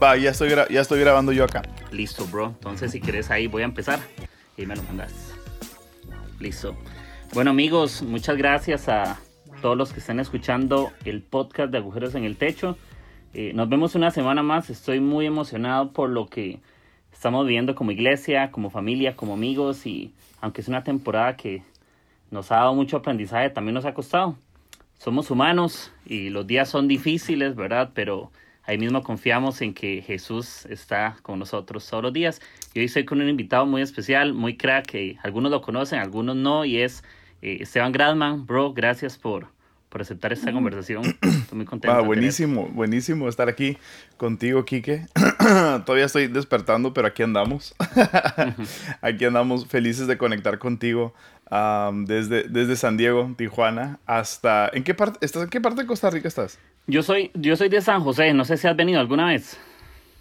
Va, ya estoy, ya estoy grabando yo acá. Listo, bro. Entonces, si quieres ahí, voy a empezar y me lo mandas. Listo. Bueno, amigos, muchas gracias a todos los que están escuchando el podcast de Agujeros en el Techo. Eh, nos vemos una semana más. Estoy muy emocionado por lo que estamos viviendo como iglesia, como familia, como amigos. Y aunque es una temporada que nos ha dado mucho aprendizaje, también nos ha costado. Somos humanos y los días son difíciles, ¿verdad? Pero Ahí mismo confiamos en que Jesús está con nosotros todos los días. Y hoy estoy con un invitado muy especial, muy crack, que algunos lo conocen, algunos no, y es eh, Esteban Gradman. Bro, gracias por, por aceptar esta conversación. Estoy muy contento. Buenísimo, buenísimo estar aquí contigo, Quique. Todavía estoy despertando, pero aquí andamos. aquí andamos felices de conectar contigo desde, desde San Diego, Tijuana, hasta... ¿En qué parte, estás, ¿En qué parte de Costa Rica estás? Yo soy, yo soy de San José, no sé si has venido alguna vez.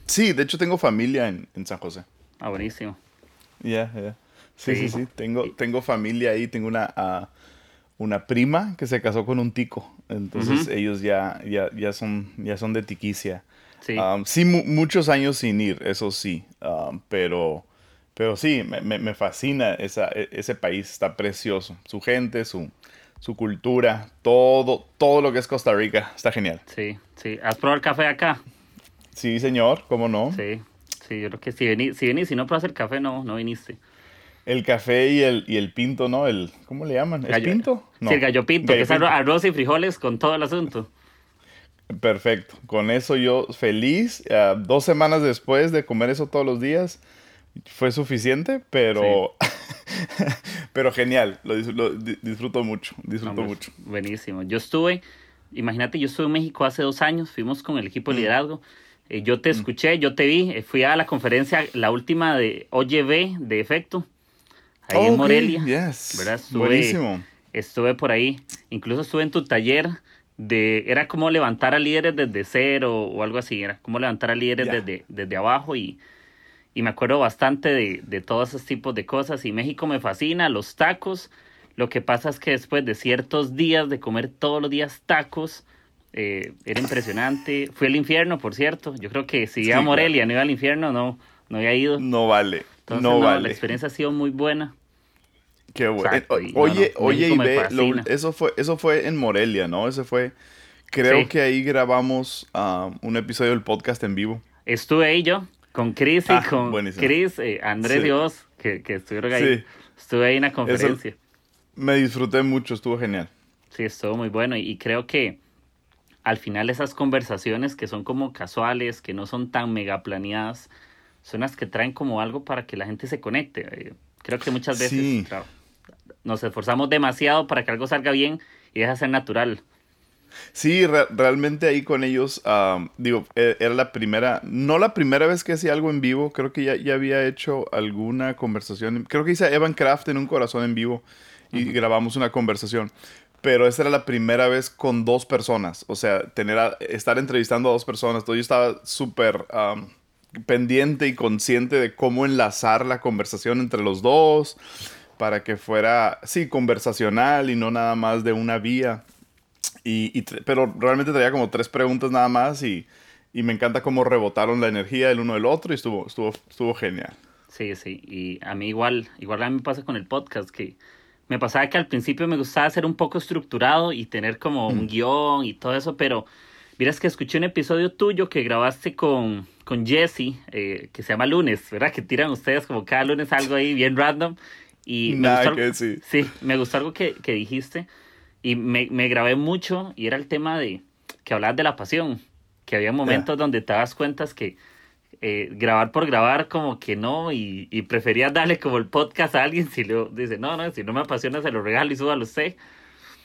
Sí, de hecho tengo familia en, San José. Ah, buenísimo. Ya, ya. Sí, sí, sí, Tengo, tengo familia ahí, tengo una, ah, una prima que se casó con un tico. Entonces ellos ya, ya, ya, son, ya son de tiquicia. Sí, sí muchos años sin ir, eso sí. pero, pero sí, me, me fascina esa, e, ese país, está precioso. Su gente, su, su cultura, todo, todo lo que es Costa Rica. Está genial. Sí, sí. ¿Has probado el café acá? Sí, señor, ¿cómo no? Sí, sí, yo creo que si venís, si, si no pruebas el café, no, no viniste. El café y el, y el pinto, ¿no? El, ¿Cómo le llaman? ¿El pinto? Sí, el gallo pinto, que es arroz y frijoles con todo el asunto. Perfecto. Con eso yo feliz. Ah, dos semanas después de comer eso todos los días, fue suficiente, pero... Pero genial, lo, disfruto mucho, disfruto mucho. Buenísimo. Yo estuve, imagínate, yo estuve en México hace dos años, fuimos con el equipo de mm. liderazgo. Eh, yo te mm. escuché, yo te vi, eh, fui a la conferencia, la última de OYB de efecto, ahí en Morelia. ¿verdad? Estuve, Buenísimo. Estuve por ahí, incluso estuve en tu taller de, era como levantar a líderes desde cero o algo así, era como levantar a líderes desde, desde abajo y y me acuerdo bastante de, de todos esos tipos de cosas. Y México me fascina, los tacos. Lo que pasa es que después de ciertos días de comer todos los dídías tacos, eh, era impresionante. Fui al infierno, por cierto. Yo creo que si iba a Morelia no iba al infierno, no, no había ido. No vale. no, vale. La experiencia ha sido muy buena. Qué bueno. oye, oye, y ve, eso, fue, eso fue en Morelia, ¿no? Ese fue. Creo que ahí grabamos ah, un episodio del podcast en vivo. Estuve ahí yo. Con Chris y ah, con Chris, eh, Andrés Dios, que, que estuvieron ahí. Estuve ahí en la conferencia. me disfruté mucho, estuvo genial. Sí, estuvo muy bueno y, creo que al final esas conversaciones que son como casuales, que no son tan mega planeadas, son las que traen como algo para que la gente se conecte. Eh, creo que muchas veces nos esforzamos demasiado para que algo salga bien y deja ser natural. Sí, realmente ahí con ellos, digo, e, era la primera, no la primera vez que hacía algo en vivo, creo que ya, ya había hecho alguna conversación, creo que hice Evan Craft en un corazón en vivo y grabamos una conversación, pero esa era la primera vez con dos personas, o sea, tener estar entrevistando a dos personas, todo yo estaba súper pendiente y consciente de cómo enlazar la conversación entre los dos para que fuera, sí, conversacional y no nada más de una vía. Y, pero realmente traía como tres preguntas nada más y, y, me encanta cómo rebotaron la energía el uno del otro y estuvo, estuvo, estuvo genial. Sí, sí, y a mí igual, igual a mí me pasa con el podcast que me pasaba que al principio me gustaba ser un poco estructurado y tener como un mm. guion y todo eso, pero miras que escuché un episodio tuyo que grabaste con, con Jesse, eh, que se llama Lunes, ¿verdad? Que tiran ustedes como cada lunes algo ahí bien random. Y me gustó, que sí. sí, me gustó algo que, que dijiste y me, me, grabé mucho y era el tema de que hablabas de la pasión, que había momentos donde te das cuenta que eh, grabar por grabar como que no y, y preferías darle como el podcast a alguien si le dice, no, no, si no me apasiona se lo regalo y súbalo usted.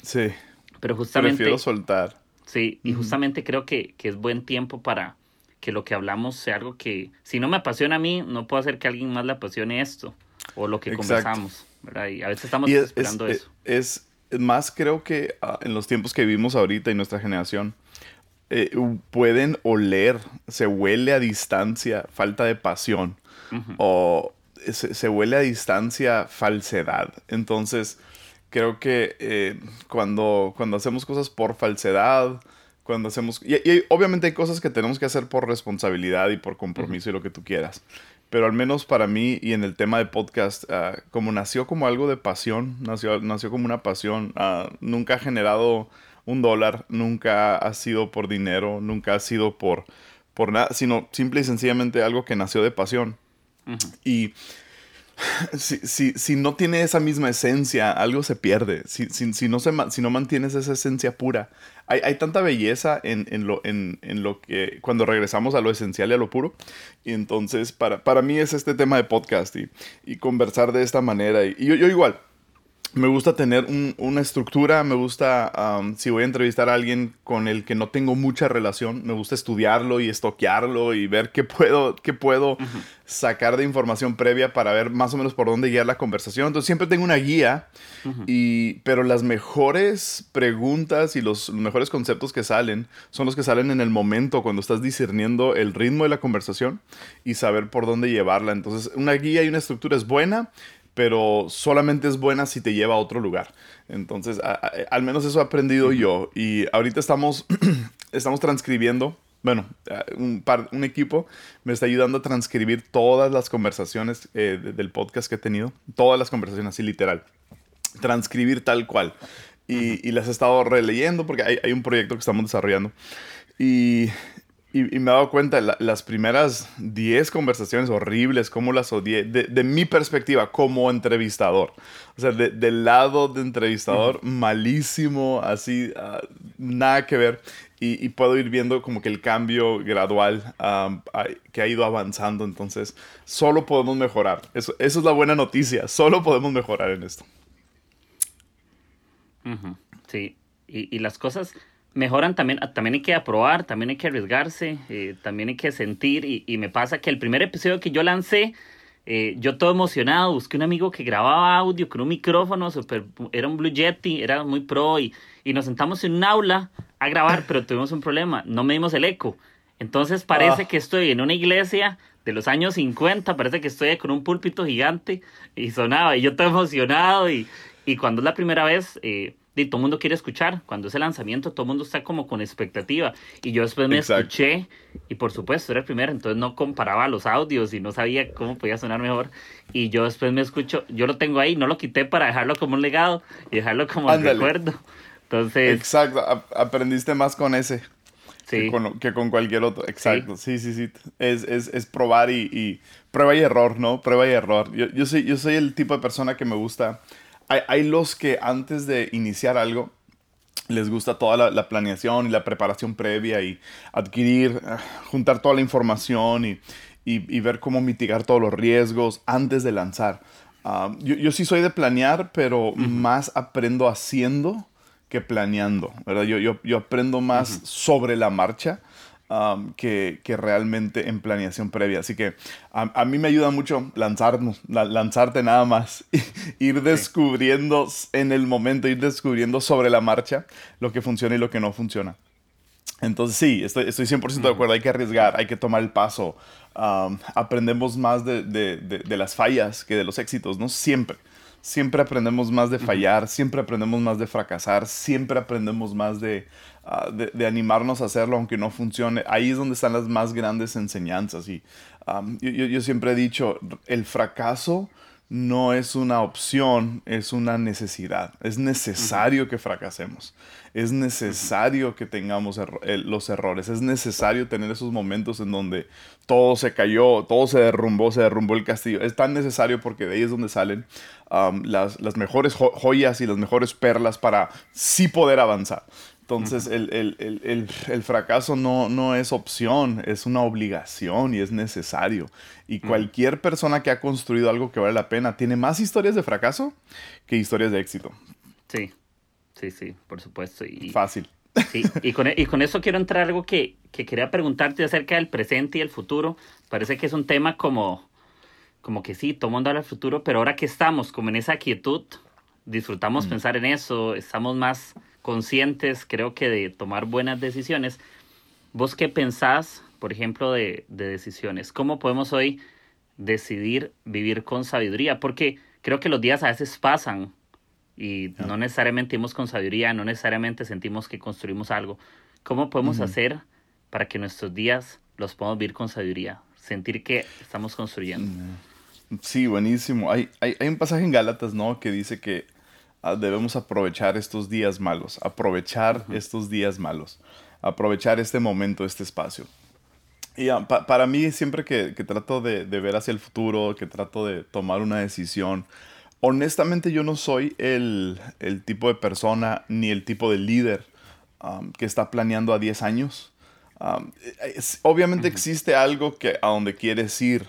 Sí. Pero justamente... Prefiero soltar. Sí, y justamente creo que, que, es buen tiempo para que lo que hablamos sea algo que, si no me apasiona a mí, no puedo hacer que a alguien más le apasione esto o lo que conversamos, ¿verdad? Y a veces estamos esperando eso. Es, más, creo que ah, en los tiempos que vivimos ahorita y nuestra generación, eh, pueden oler, se huele a distancia falta de pasión o se, huele a distancia falsedad. Entonces, creo que eh, cuando, cuando hacemos cosas por falsedad, cuando hacemos... Y, obviamente hay cosas que tenemos que hacer por responsabilidad y por compromiso y lo que tú quieras. Pero al menos para mí y en el tema de podcast, ah, como nació como algo de pasión, nació, nació como una pasión, ah, nunca ha generado un dólar, nunca ha sido por dinero, nunca ha sido por, por nada, sino simple y sencillamente algo que nació de pasión. Y si, si, si, no tiene esa misma esencia, algo se pierde. Si, si no, se, si no mantienes esa esencia pura. Hay, hay tanta belleza en, en, lo, en, en, lo que cuando regresamos a lo esencial y a lo puro. Y entonces, para, para mí es este tema de podcast y, y conversar de esta manera. Y, yo, yo igual, me gusta tener una estructura, me gusta, si voy a entrevistar a alguien con el que no tengo mucha relación, me gusta estudiarlo y estoquearlo y ver qué puedo, qué puedo sacar de información previa para ver más o menos por dónde guiar la conversación. Entonces siempre tengo una guía, y, pero las mejores preguntas y los mejores conceptos que salen son los que salen en el momento cuando estás discerniendo el ritmo de la conversación y saber por dónde llevarla. Entonces una guía y una estructura es buena, pero solamente es buena si te lleva a otro lugar. Entonces, al menos eso he aprendido yo. Y ahorita estamos, estamos transcribiendo, bueno, un, un, equipo me está ayudando a transcribir todas las conversaciones eh, del podcast que he tenido, todas las conversaciones, así literal. Transcribir tal cual. Y, y las he estado releyendo porque hay, hay un proyecto que estamos desarrollando. Y y, me he dado cuenta, las primeras 10 conversaciones horribles, como las odié, de, mi perspectiva como entrevistador. O sea, del lado de entrevistador, malísimo, así, ah, nada que ver. Y, puedo ir viendo como que el cambio gradual que ha ido avanzando. Entonces, solo podemos mejorar. Eso, eso es la buena noticia. Solo podemos mejorar en esto. Sí. Y, y las cosas mejoran también, también hay que aprobar, también hay que arriesgarse, eh, también hay que sentir y, y, me pasa que el primer episodio que yo lancé, eh, yo todo emocionado, busqué un amigo que grababa audio con un micrófono, super, era un Blue Yeti, era muy pro y, y nos sentamos en un aula a grabar, pero tuvimos un problema, no medimos el eco. Entonces parece ah. que estoy en una iglesia de los años 50, parece que estoy con un púlpito gigante y sonaba y yo todo emocionado y, y cuando es la primera vez... Eh, y todo el mundo quiere escuchar. Cuando es el lanzamiento, todo el mundo está como con expectativa. Y yo después me escuché, y por supuesto era el primero, entonces no comparaba los audios y no sabía cómo podía sonar mejor. Y yo después me escucho, yo lo tengo ahí, no lo quité para dejarlo como un legado y dejarlo como un recuerdo. Entonces. Exacto, aprendiste más con ese. Sí. Que, con, cualquier otro. Exacto, sí, sí, sí. Es, es, es probar y, prueba y error, ¿no? Prueba y error. Yo, yo, soy, yo soy el tipo de persona que me gusta hay, los que antes de iniciar algo les gusta toda la, planeación y la preparación previa y adquirir, ah, juntar toda la información y, ver cómo mitigar todos los riesgos antes de lanzar. Ah, yo, sí soy de planear, pero más aprendo haciendo que planeando, ¿verdad? Yo, yo, aprendo más sobre la marcha Um, que, realmente en planeación previa. Así que a, mí me ayuda mucho lanzarnos, lanzarte nada más, ir descubriendo en el momento, ir descubriendo sobre la marcha lo que funciona y lo que no funciona. Entonces sí, estoy, estoy 100% de acuerdo, hay que arriesgar, hay que tomar el paso. Um, aprendemos más de, de, las fallas que de los éxitos, ¿no? Siempre. Siempre aprendemos más de fallar, siempre aprendemos más de fracasar, siempre aprendemos más de, Ah, de, animarnos a hacerlo aunque no funcione. Ahí es donde están las más grandes enseñanzas. Y yo, siempre he dicho, el fracaso no es una opción, es una necesidad. Es necesario que fracasemos. Es necesario que tengamos los errores. Es necesario tener esos momentos en donde todo se cayó, todo se derrumbó, se derrumbó el castillo. Es tan necesario porque de ahí es donde salen las, las, mejores joyas y las mejores perlas para sí poder avanzar. Entonces, el, fracaso no, no, es opción, es una obligación y es necesario. Y cualquier persona que ha construido algo que vale la pena tiene más historias de fracaso que historias de éxito. Sí, sí, sí, por supuesto. Y, Fácil. Sí, y con, y con eso quiero entrar a algo que, que quería preguntarte acerca del presente y el futuro. Parece que es un tema como, como que sí, todo mundo habla del futuro, pero ahora que estamos como en esa quietud, disfrutamos pensar en eso, estamos más conscientes, creo que de tomar buenas decisiones. ¿Vos qué pensás, por ejemplo, de, de decisiones? ¿Cómo podemos hoy decidir vivir con sabiduría? Porque creo que los días a veces pasan y no necesariamente vivimos con sabiduría, no necesariamente sentimos que construimos algo. ¿Cómo podemos hacer para que nuestros días los podamos vivir con sabiduría? Sentir que estamos construyendo. Sí, buenísimo. Hay, hay, hay un pasaje en Gálatas, ¿no? Que dice que debemos aprovechar estos días malos, aprovechar estos días malos, aprovechar este momento, este espacio. Y ah, pa- para mí, siempre que, que trato de, de ver hacia el futuro, que trato de tomar una decisión, honestamente yo no soy el, el tipo de persona ni el tipo de líder um, que está planeando a 10 años. Um, es- obviamente existe algo que a donde quieres ir,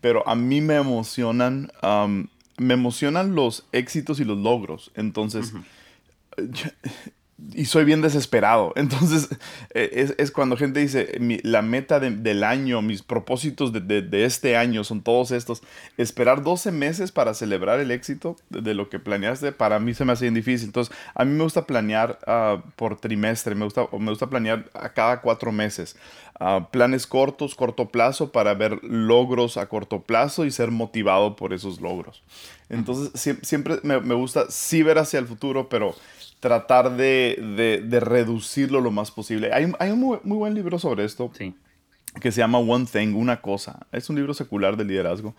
pero a mí me emocionan, um, me emocionan los éxitos y los logros. Entonces, y soy bien desesperado. Entonces, eh, es, es cuando gente dice, "Mi- la meta de- del año, mis propósitos de, de- de este año son todos estos. Esperar 12 meses para celebrar el éxito de, lo que planeaste, para mí se me hace bien difícil. Entonces, a mí me gusta planear ah, por trimestre, me gusta, me gusta planear a cada cuatro meses. Ah, planes cortos, corto plazo, para ver logros a corto plazo y ser motivado por esos logros. Entonces, siem- siempre me, me gusta sí ver hacia el futuro, pero tratar de, de- de reducirlo lo más posible. Hay, hay un muy, muy buen libro sobre esto Sí. que se llama One Thing, una cosa. Es un libro secular de liderazgo.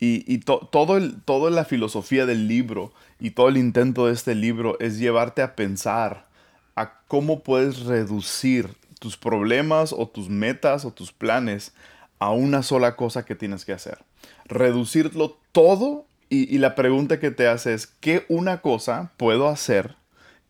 Y, y to- todo el, toda la filosofía del libro y todo el intento de este libro es llevarte a pensar a cómo puedes reducir tus problemas o tus metas o tus planes a una sola cosa que tienes que hacer. Reducirlo todo y, y la pregunta que te hace es, ¿qué una cosa puedo hacer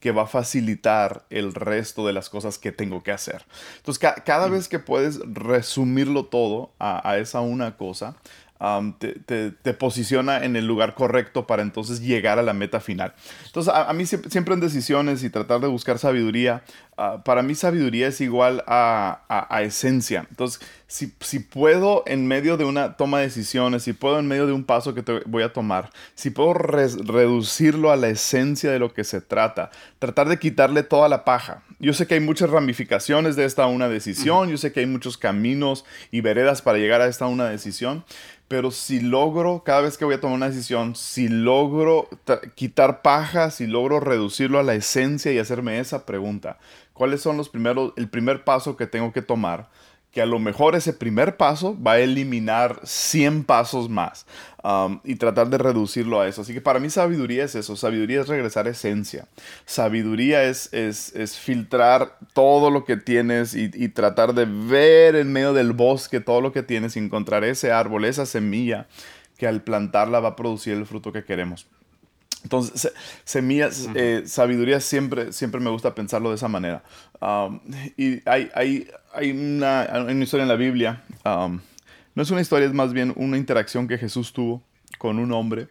que va a facilitar el resto de las cosas que tengo que hacer. Entonces, ca- cada vez que puedes resumirlo todo a, a esa una cosa, um, te, te- te posiciona en el lugar correcto para entonces llegar a la meta final. Entonces, a, a mí siempre, siempre en decisiones y tratar de buscar sabiduría, ah, para mí sabiduría es igual a, a- a esencia. Entonces, si, si puedo en medio de una toma de decisiones, si puedo en medio de un paso que te voy a tomar, si puedo res- reducirlo a la esencia de lo que se trata, tratar de quitarle toda la paja. Yo sé que hay muchas ramificaciones de esta una decisión, yo sé que hay muchos caminos y veredas para llegar a esta una decisión, pero si logro, cada vez que voy a tomar una decisión, si logro quitar paja, si logro reducirlo a la esencia y hacerme esa pregunta, ¿cuáles son los primeros, el primer paso que tengo que tomar? que a lo mejor ese primer paso va a eliminar 100 pasos más um, y tratar de reducirlo a eso. Así que para mí sabiduría es eso, sabiduría es regresar a esencia, sabiduría es, es, es filtrar todo lo que tienes y, y tratar de ver en medio del bosque todo lo que tienes y encontrar ese árbol, esa semilla que al plantarla va a producir el fruto que queremos. Entonces, se- semillas, eh, sabiduría siempre, siempre me gusta pensarlo de esa manera. Um, y hay, hay, hay, una, hay una historia en la Biblia, um, no es una historia, es más bien una interacción que Jesús tuvo con un hombre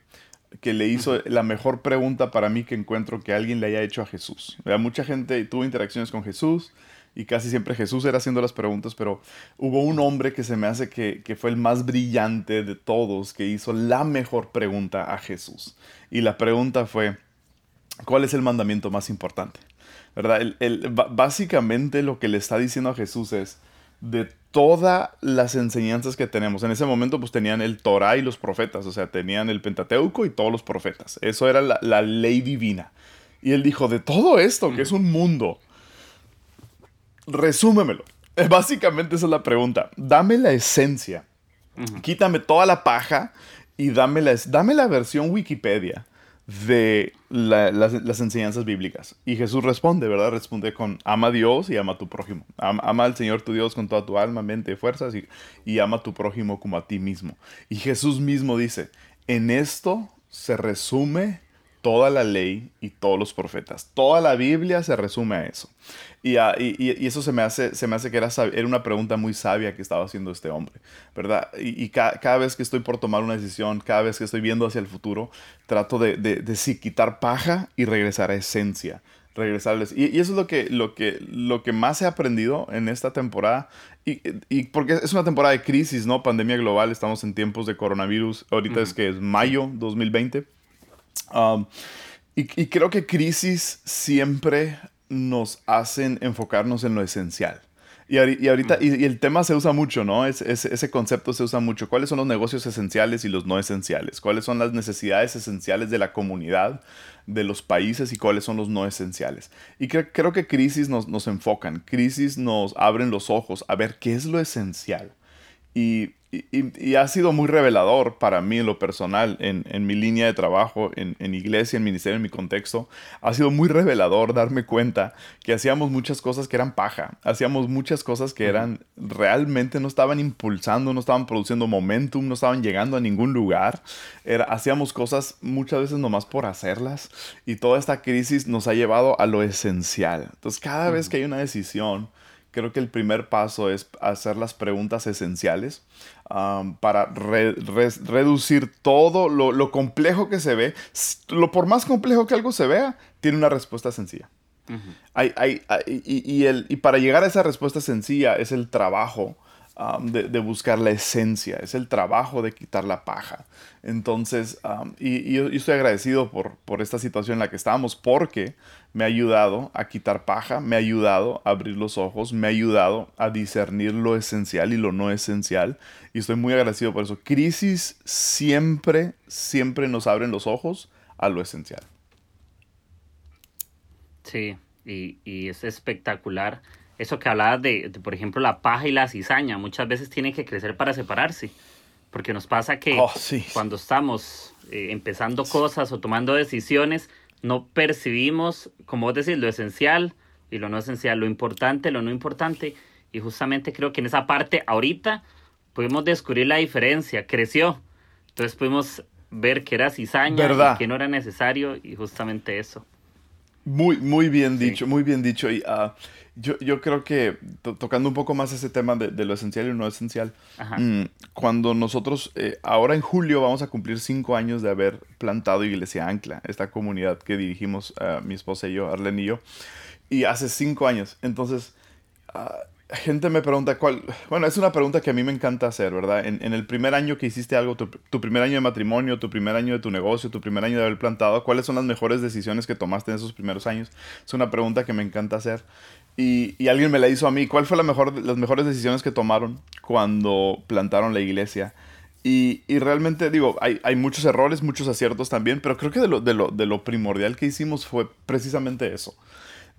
que le hizo la mejor pregunta para mí que encuentro que alguien le haya hecho a Jesús. Mucha gente tuvo interacciones con Jesús y casi siempre Jesús era haciendo las preguntas, pero hubo un hombre que se me hace que, que fue el más brillante de todos, que hizo la mejor pregunta a Jesús. Y la pregunta fue, ¿cuál es el mandamiento más importante? ¿Verdad? El- básicamente lo que le está diciendo a Jesús es, de todas las enseñanzas que tenemos, en ese momento pues tenían el Torah y los profetas, o sea, tenían el Pentateuco y todos los profetas. Eso era la, la ley divina. Y él dijo, de todo esto, que es un mundo, resúmemelo. Básicamente esa es la pregunta. Dame la esencia. Quítame toda la paja y dame la, dame la versión Wikipedia de la- las, las enseñanzas bíblicas. Y Jesús responde, ¿verdad? Responde con ama a Dios y ama a tu prójimo. Ama, ama al Señor tu Dios con toda tu alma, mente y fuerzas y, y ama a tu prójimo como a ti mismo. Y Jesús mismo dice, en esto se resume toda la ley y todos los profetas. Toda la Biblia se resume a eso. Y, ah, y- eso se me hace, se me hace que era, era una pregunta muy sabia que estaba haciendo este hombre, ¿verdad? Y, y ca- cada vez que estoy por tomar una decisión, cada vez que estoy viendo hacia el futuro, trato de, de, de sí quitar paja y regresar a esencia. regresarles. Y, eso es lo que, lo, que, lo que más he aprendido en esta temporada. Y, y, porque es una temporada de crisis, ¿no? Pandemia global, estamos en tiempos de coronavirus. Ahorita es que es mayo 2020. Um, y, y creo que crisis siempre nos hacen enfocarnos en lo esencial. Y, ahorita, y, el tema se usa mucho, ¿no? Es, ese concepto se usa mucho. ¿Cuáles son los negocios esenciales y los no esenciales? ¿Cuáles son las necesidades esenciales de la comunidad, de los países y cuáles son los no esenciales? Y creo que crisis nos, nos enfocan, crisis nos abren los ojos a ver qué es lo esencial. Y, y, ha sido muy revelador para mí en lo personal, en, en mi línea de trabajo, en, en, iglesia, en ministerio, en mi contexto. Ha sido muy revelador darme cuenta que hacíamos muchas cosas que eran paja. Hacíamos muchas cosas que eran realmente no estaban impulsando, no estaban produciendo momentum, no estaban llegando a ningún lugar. Era, hacíamos cosas muchas veces nomás por hacerlas. Y toda esta crisis nos ha llevado a lo esencial. Entonces, cada vez que hay una decisión, creo que el primer paso es hacer las preguntas esenciales para reducir todo lo, complejo que se ve. Lo por más complejo que algo se vea, tiene una respuesta sencilla. hay, hay, y, el, y para llegar a esa respuesta sencilla es el trabajo de, buscar la esencia, es el trabajo de quitar la paja. Entonces, y, yo, estoy agradecido por, por esta situación en la que estamos porque me ha ayudado a quitar paja, me ha ayudado a abrir los ojos, me ha ayudado a discernir lo esencial y lo no esencial. Y estoy muy agradecido por eso. Crisis siempre, siempre nos abren los ojos a lo esencial. Sí, y, y es espectacular eso que hablabas de, por ejemplo, la paja y la cizaña, muchas veces tienen que crecer para separarse. Porque nos pasa que oh, cuando estamos eh, empezando cosas o tomando decisiones, no percibimos, como vos decís, lo esencial y lo no esencial, lo importante, lo no importante. Y justamente creo que en esa parte ahorita pudimos descubrir la diferencia, creció. Entonces pudimos ver que era cizaña y que no era necesario y justamente eso. Muy, muy bien dicho, muy bien dicho. Y uh, yo, yo creo que tocando un poco más ese tema de, lo esencial y lo no esencial, mm, cuando nosotros, eh, ahora en julio vamos a cumplir cinco años de haber plantado Iglesia Ancla, esta comunidad que dirigimos uh, mi esposa y yo, Arlen y yo, y hace cinco años. Entonces, uh, gente me pregunta cuál. Bueno, es una pregunta que a mí me encanta hacer, ¿verdad? En, el primer año que hiciste algo, tu, primer año de matrimonio, tu primer año de tu negocio, tu primer año de haber plantado, ¿cuáles son las mejores decisiones que tomaste en esos primeros años? Es una pregunta que me encanta hacer. Y, alguien me la hizo a mí. ¿Cuál fue la mejor, las mejores decisiones que tomaron cuando plantaron la iglesia? Y, realmente, digo, hay, hay, muchos errores, muchos aciertos también, pero creo que de lo, de, lo, de lo primordial que hicimos fue precisamente eso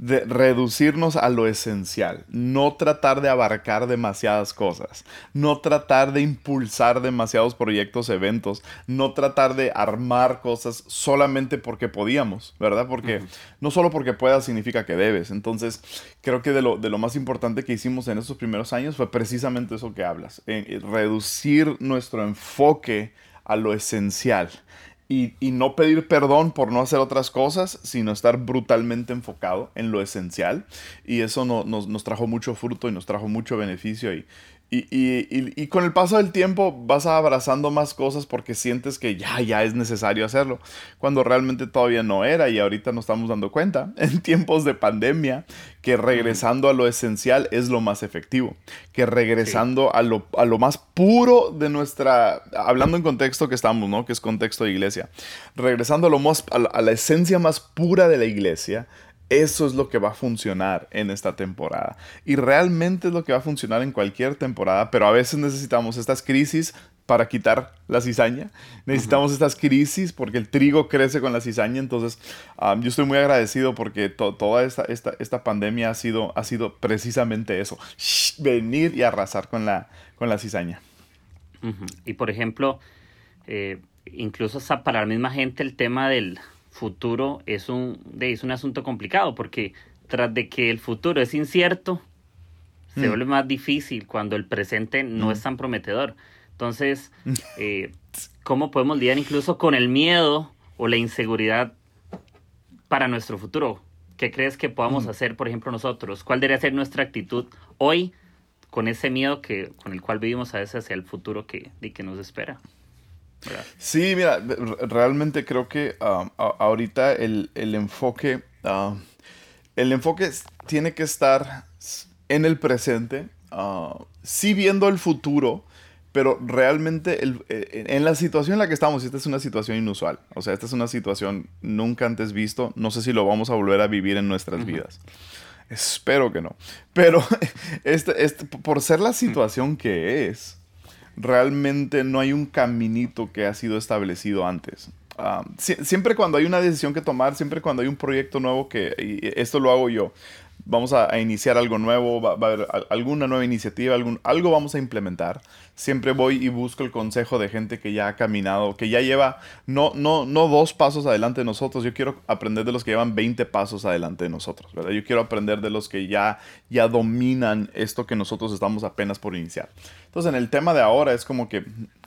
de reducirnos a lo esencial, no tratar de abarcar demasiadas cosas, no tratar de impulsar demasiados proyectos, eventos, no tratar de armar cosas solamente porque podíamos, ¿verdad? Porque no solo porque puedas significa que debes. Entonces, creo que de lo, de lo más importante que hicimos en esos primeros años fue precisamente eso que hablas, reducir nuestro enfoque a lo esencial y, no pedir perdón por no hacer otras cosas, sino estar brutalmente enfocado en lo esencial. Y eso nos, nos, trajo mucho fruto y nos trajo mucho beneficio. Y, y, y, y, con el paso del tiempo vas abrazando más cosas porque sientes que ya, ya es necesario hacerlo, cuando realmente todavía no era y ahorita nos estamos dando cuenta. En tiempos de pandemia que regresando a lo esencial es lo más efectivo, que regresando a, lo, a lo más puro de nuestra, hablando en contexto que estamos, ¿no? Que es contexto de iglesia, regresando a, lo más, a la esencia más pura de la iglesia, eso es lo que va a funcionar en esta temporada. Y realmente es lo que va a funcionar en cualquier temporada, pero a veces necesitamos estas crisis para quitar la cizaña. Necesitamos estas crisis porque el trigo crece con la cizaña. Entonces, yo estoy muy agradecido porque toda esta, esta, esta, pandemia ha sido, ha sido precisamente eso. venir y arrasar con la, con la cizaña. Y por ejemplo, eh, incluso para la misma gente el tema del, futuro es un, es un asunto complicado porque tras de que el futuro es incierto, se mm. vuelve más difícil cuando el presente no mm. es tan prometedor. Entonces, eh, ¿cómo podemos lidiar incluso con el miedo o la inseguridad para nuestro futuro? ¿Qué crees que podamos mm. hacer, por ejemplo, nosotros? ¿Cuál debería ser nuestra actitud hoy con ese miedo que, con el cual vivimos a veces hacia el futuro que, que nos espera? Sí, mira, realmente creo que um, ahorita el, enfoque, um, el enfoque tiene que estar en el presente, uh, sí viendo el futuro, pero realmente eh, en la situación en la que estamos, esta es una situación inusual, o sea, esta es una situación nunca antes visto, no sé si lo vamos a volver a vivir en nuestras vidas. Espero que no. Pero este, este, por ser la situación que es, realmente no hay un caminito que ha sido establecido antes. Ah, siempre cuando hay una decisión que tomar, siempre cuando hay un proyecto nuevo que, esto lo hago yo, vamos a, iniciar algo nuevo, va, a haber alguna nueva iniciativa, algún, algo vamos a implementar. Siempre voy y busco el consejo de gente que ya ha caminado, que ya lleva no, no, no dos pasos adelante de nosotros, yo quiero aprender de los que llevan 20 pasos adelante de nosotros. Yo quiero aprender de los que ya, ya dominan esto que nosotros estamos apenas por iniciar. Entonces en el tema de ahora es como que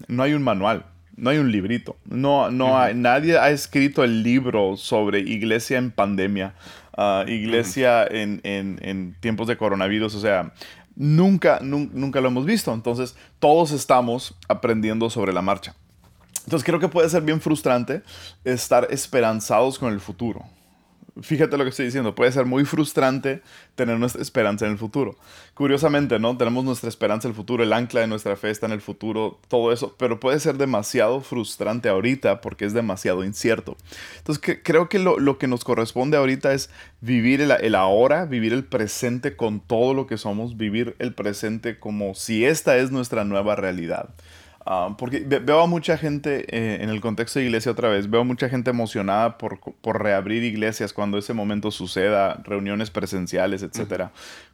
no hay un manual, no hay un librito. No, no hay, nadie ha escrito el libro sobre iglesia en pandemia, uh, iglesia en, en, en, tiempos de coronavirus. O sea, nunca, nunca lo hemos visto. Entonces, todos estamos aprendiendo sobre la marcha. Entonces, creo que puede ser bien frustrante estar esperanzados con el futuro fíjate lo que estoy diciendo, puede ser muy frustrante tener nuestra esperanza en el futuro. Curiosamente, ¿no? Tenemos nuestra esperanza en el futuro, el ancla de nuestra fe está en el futuro, todo eso, pero puede ser demasiado frustrante ahorita porque es demasiado incierto. Entonces, creo que lo, que nos corresponde ahorita es vivir el, el ahora, vivir el presente con todo lo que somos, vivir el presente como si esta es nuestra nueva realidad. Ah, porque veo a mucha gente eh, en el contexto de iglesia otra vez, veo mucha gente emocionada por, por reabrir iglesias cuando ese momento suceda, reuniones presenciales, etc.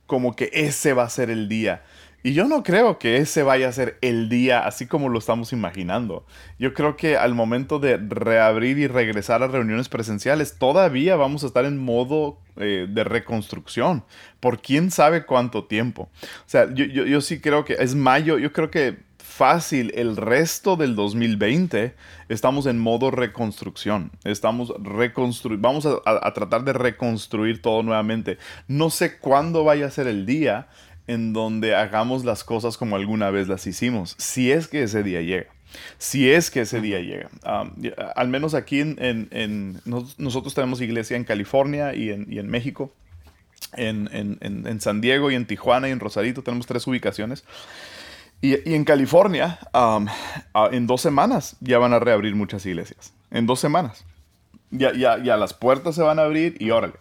Como que ese va a ser el día. Y yo no creo que ese vaya a ser el día así como lo estamos imaginando. Yo creo que al momento de reabrir y regresar a reuniones presenciales, todavía vamos a estar en modo eh, de reconstrucción. Por quién sabe cuánto tiempo. O sea, yo, yo, yo sí creo que es mayo, yo creo que fácil el resto del 2020 estamos en modo reconstrucción. Estamos reconstruir, vamos a, tratar de reconstruir todo nuevamente. No sé cuándo vaya a ser el día en donde hagamos las cosas como alguna vez las hicimos, si es que ese día llega. Si es que ese día llega. al menos aquí en, nosotros tenemos iglesia en California y en, México. En, San Diego y en Tijuana y en Rosarito tenemos tres ubicaciones. Y, en California, en dos semanas ya van a reabrir muchas iglesias. En dos semanas. Ya, ya, ya las puertas se van a abrir y órale.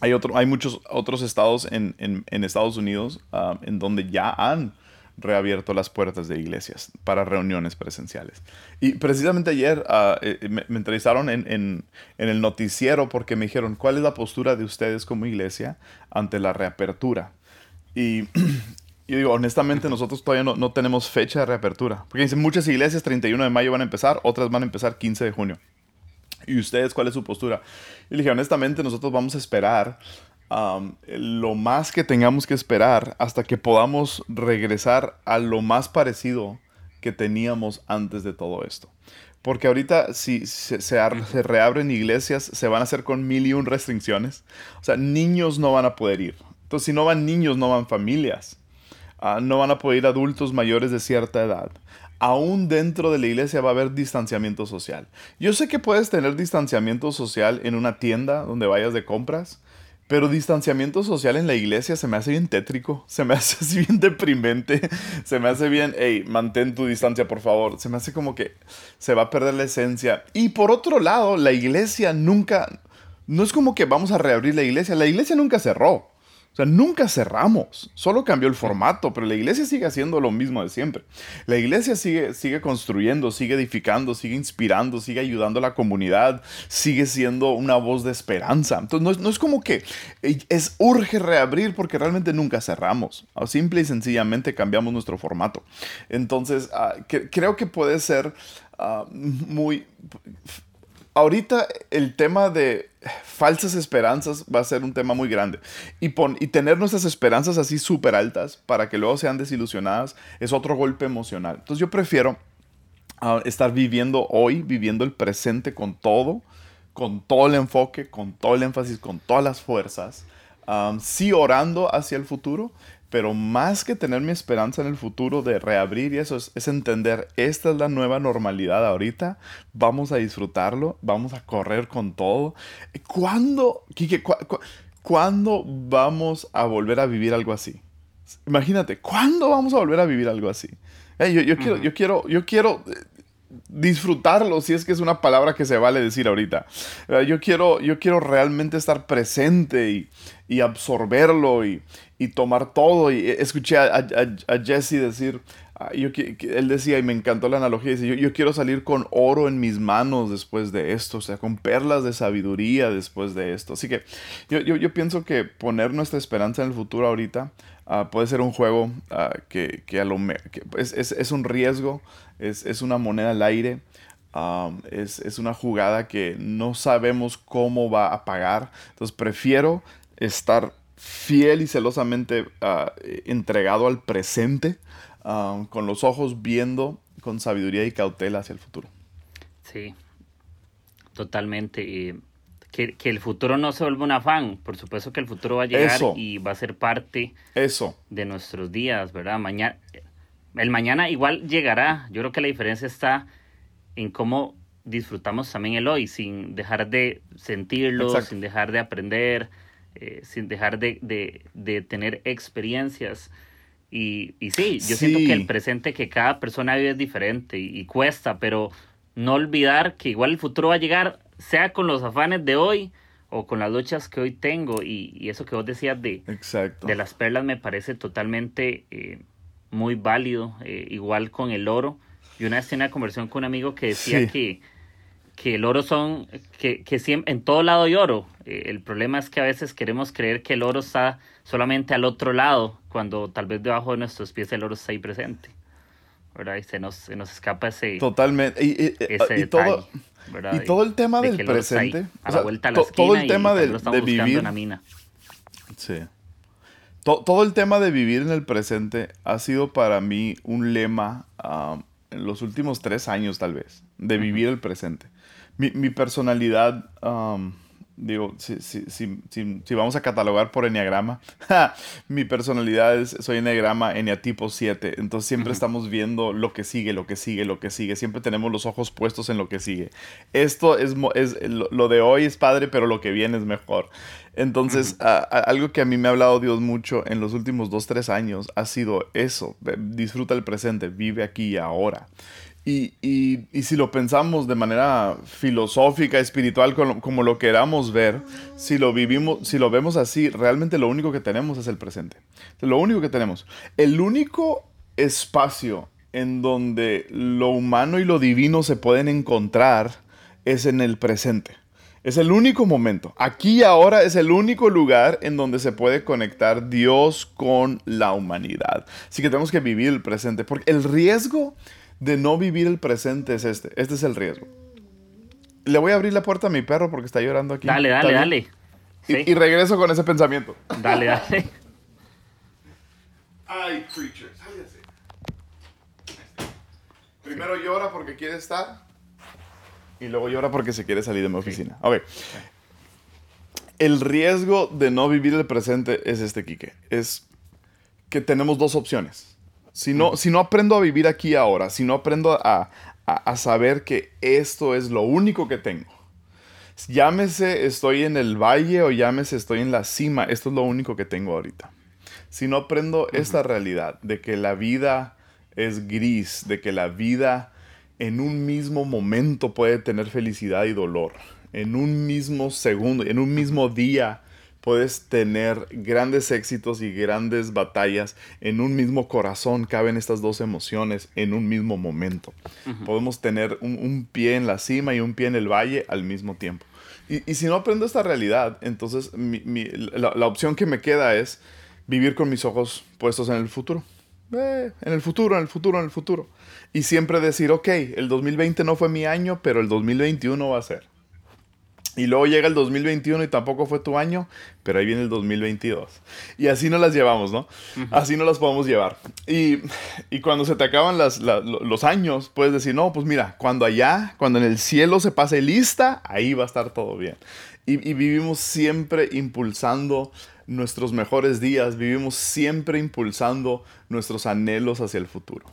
Hay, otro, hay muchos otros estados en, Estados Unidos en donde ya han reabierto las puertas de iglesias para reuniones presenciales. Y precisamente ayer ah, eh, me, entrevistaron en, en, el noticiero porque me dijeron, ¿cuál es la postura de ustedes como iglesia ante la reapertura? Y yo digo, honestamente, nosotros todavía no, no, tenemos fecha de reapertura. Porque dicen, muchas iglesias 31 de mayo van a empezar, otras van a empezar 15 de junio. ¿Y ustedes cuál es su postura? Y le dije, honestamente, nosotros vamos a esperar um, lo más que tengamos que esperar hasta que podamos regresar a lo más parecido que teníamos antes de todo esto. Porque ahorita si se, se, se, reabren iglesias, se van a hacer con mil y un restricciones. O sea, niños no van a poder ir. Entonces, si no van niños, no van familias. Ah, no van a poder ir adultos mayores de cierta edad. Aún dentro de la iglesia va a haber distanciamiento social. Yo sé que puedes tener distanciamiento social en una tienda donde vayas de compras, pero distanciamiento social en la iglesia se me hace bien tétrico, se me hace así bien deprimente, se me hace bien, hey, mantén tu distancia por favor, se me hace como que se va a perder la esencia. Y por otro lado, la iglesia nunca, no es como que vamos a reabrir la iglesia, la iglesia nunca cerró. O sea, nunca cerramos, solo cambió el formato, pero la iglesia sigue haciendo lo mismo de siempre. La iglesia sigue, sigue construyendo, sigue edificando, sigue inspirando, sigue ayudando a la comunidad, sigue siendo una voz de esperanza. Entonces, no es, como que es urge reabrir porque realmente nunca cerramos. Simple y sencillamente cambiamos nuestro formato. Entonces, ah, creo que puede ser ah, muy ahorita el tema de falsas esperanzas va a ser un tema muy grande. Y, y tener nuestras esperanzas así súper altas para que luego sean desilusionadas es otro golpe emocional. Entonces yo prefiero ah, estar viviendo hoy, viviendo el presente con todo, con todo el enfoque, con todo el énfasis, con todas las fuerzas. sí orando hacia el futuro, pero más que tener mi esperanza en el futuro de reabrir y eso es, entender, esta es la nueva normalidad ahorita, vamos a disfrutarlo, vamos a correr con todo. ¿Cuándo, Kike, ¿cuándo vamos a volver a vivir algo así? Imagínate, ¿cuándo vamos a volver a vivir algo así? yo, yo, quiero, yo quiero, yo quiero eh, disfrutarlo, si es que es una palabra que se vale decir ahorita. Eh, yo quiero, yo quiero realmente estar presente y, y absorberlo y, y, tomar todo. Y escuché a, a, Jesse decir, ah, yo, él decía, y me encantó la analogía, dice, yo, yo, quiero salir con oro en mis manos después de esto, o sea, con perlas de sabiduría después de esto. Así que yo, yo, pienso que poner nuestra esperanza en el futuro ahorita Ah, puede ser un juego ah, que, a lo es, un riesgo, es, una moneda al aire, es, una jugada que no sabemos cómo va a pagar. Entonces prefiero estar fiel y celosamente ah, entregado al presente, con los ojos viendo con sabiduría y cautela hacia el futuro. Sí, totalmente que, el futuro no se vuelva un afán. Por supuesto que el futuro va a llegar y va a ser parte Eso. de nuestros días, ¿verdad? Mañana, el mañana igual llegará. Yo creo que la diferencia está en cómo disfrutamos también el hoy, sin dejar de sentirlo, sin dejar de aprender, eh, sin dejar de, tener experiencias. Y, y sí, yo siento que el presente que cada persona vive es diferente y cuesta, pero no olvidar que igual el futuro va a llegar sea con los afanes de hoy o con las luchas que hoy tengo y, eso que vos decías de, de las perlas me parece totalmente eh, muy válido, eh, igual con el oro. Y una vez tenía una conversación con un amigo que decía que, que el oro son, que, que siempre, en todo lado hay oro. Eh, el problema es que a veces queremos creer que el oro está solamente al otro lado, cuando tal vez debajo de nuestros pies el oro está ahí presente. ¿verdad? Y se nos, se nos escapa ese, Totalmente. Y, ese todo y todo el tema del presente. todo el tema de, vivir. Sí. todo el tema de vivir en el presente ha sido para mí un lema en los últimos tres años, tal vez, de vivir el presente. Mi, personalidad digo, si, si, si, si, vamos a catalogar por enneagrama, mi personalidad es, soy enneagrama enneatipo 7, entonces siempre estamos viendo lo que sigue, lo que sigue, lo que sigue, siempre tenemos los ojos puestos en lo que sigue. Esto es, es lo de hoy es padre, pero lo que viene es mejor. Entonces, algo que a mí me ha hablado Dios mucho en los últimos 2, 3 años ha sido eso, disfruta el presente, vive aquí y ahora. Y, si lo pensamos de manera filosófica, espiritual, como, lo queramos ver, si lo vivimos, si lo vemos así, realmente lo único que tenemos es el presente. Lo único que tenemos. El único espacio en donde lo humano y lo divino se pueden encontrar es en el presente. Es el único momento. Aquí y ahora es el único lugar en donde se puede conectar Dios con la humanidad. Así que tenemos que vivir el presente. Porque el riesgo de no vivir el presente es este. Este es el riesgo. Le voy a abrir la puerta a mi perro porque está llorando aquí. Dale, dale, dale. Y, regreso con ese pensamiento. Dale, dale. Ay, creature, Primero llora porque quiere estar y luego llora porque se quiere salir de mi oficina. Ok. El riesgo de no vivir el presente es este, Quique. Es que tenemos dos opciones. Si no, si no aprendo a vivir aquí ahora, si no aprendo a, saber que esto es lo único que tengo, llámese estoy en el valle o llámese estoy en la cima, esto es lo único que tengo ahorita. Si no aprendo esta realidad de que la vida es gris, de que la vida en un mismo momento puede tener felicidad y dolor, en un mismo segundo, en un mismo día puedes tener grandes éxitos y grandes batallas en un mismo corazón. Caben estas dos emociones en un mismo momento. Podemos tener un, pie en la cima y un pie en el valle al mismo tiempo. Y, si no aprendo esta realidad, entonces la, opción que me queda es vivir con mis ojos puestos en el futuro. Eh, en el futuro, en el futuro, en el futuro. Y siempre decir, ok, el 2020 no fue mi año, pero el 2021 va a ser. Y luego llega el 2021 y tampoco fue tu año, pero ahí viene el 2022. Y así nos las llevamos, ¿no? Así no las podemos llevar. Y, cuando se te acaban las, los años, puedes decir, no, pues mira, cuando allá, cuando en el cielo se pase lista, ahí va a estar todo bien. Y, y vivimos siempre impulsando nuestros mejores días, vivimos siempre impulsando nuestros anhelos hacia el futuro.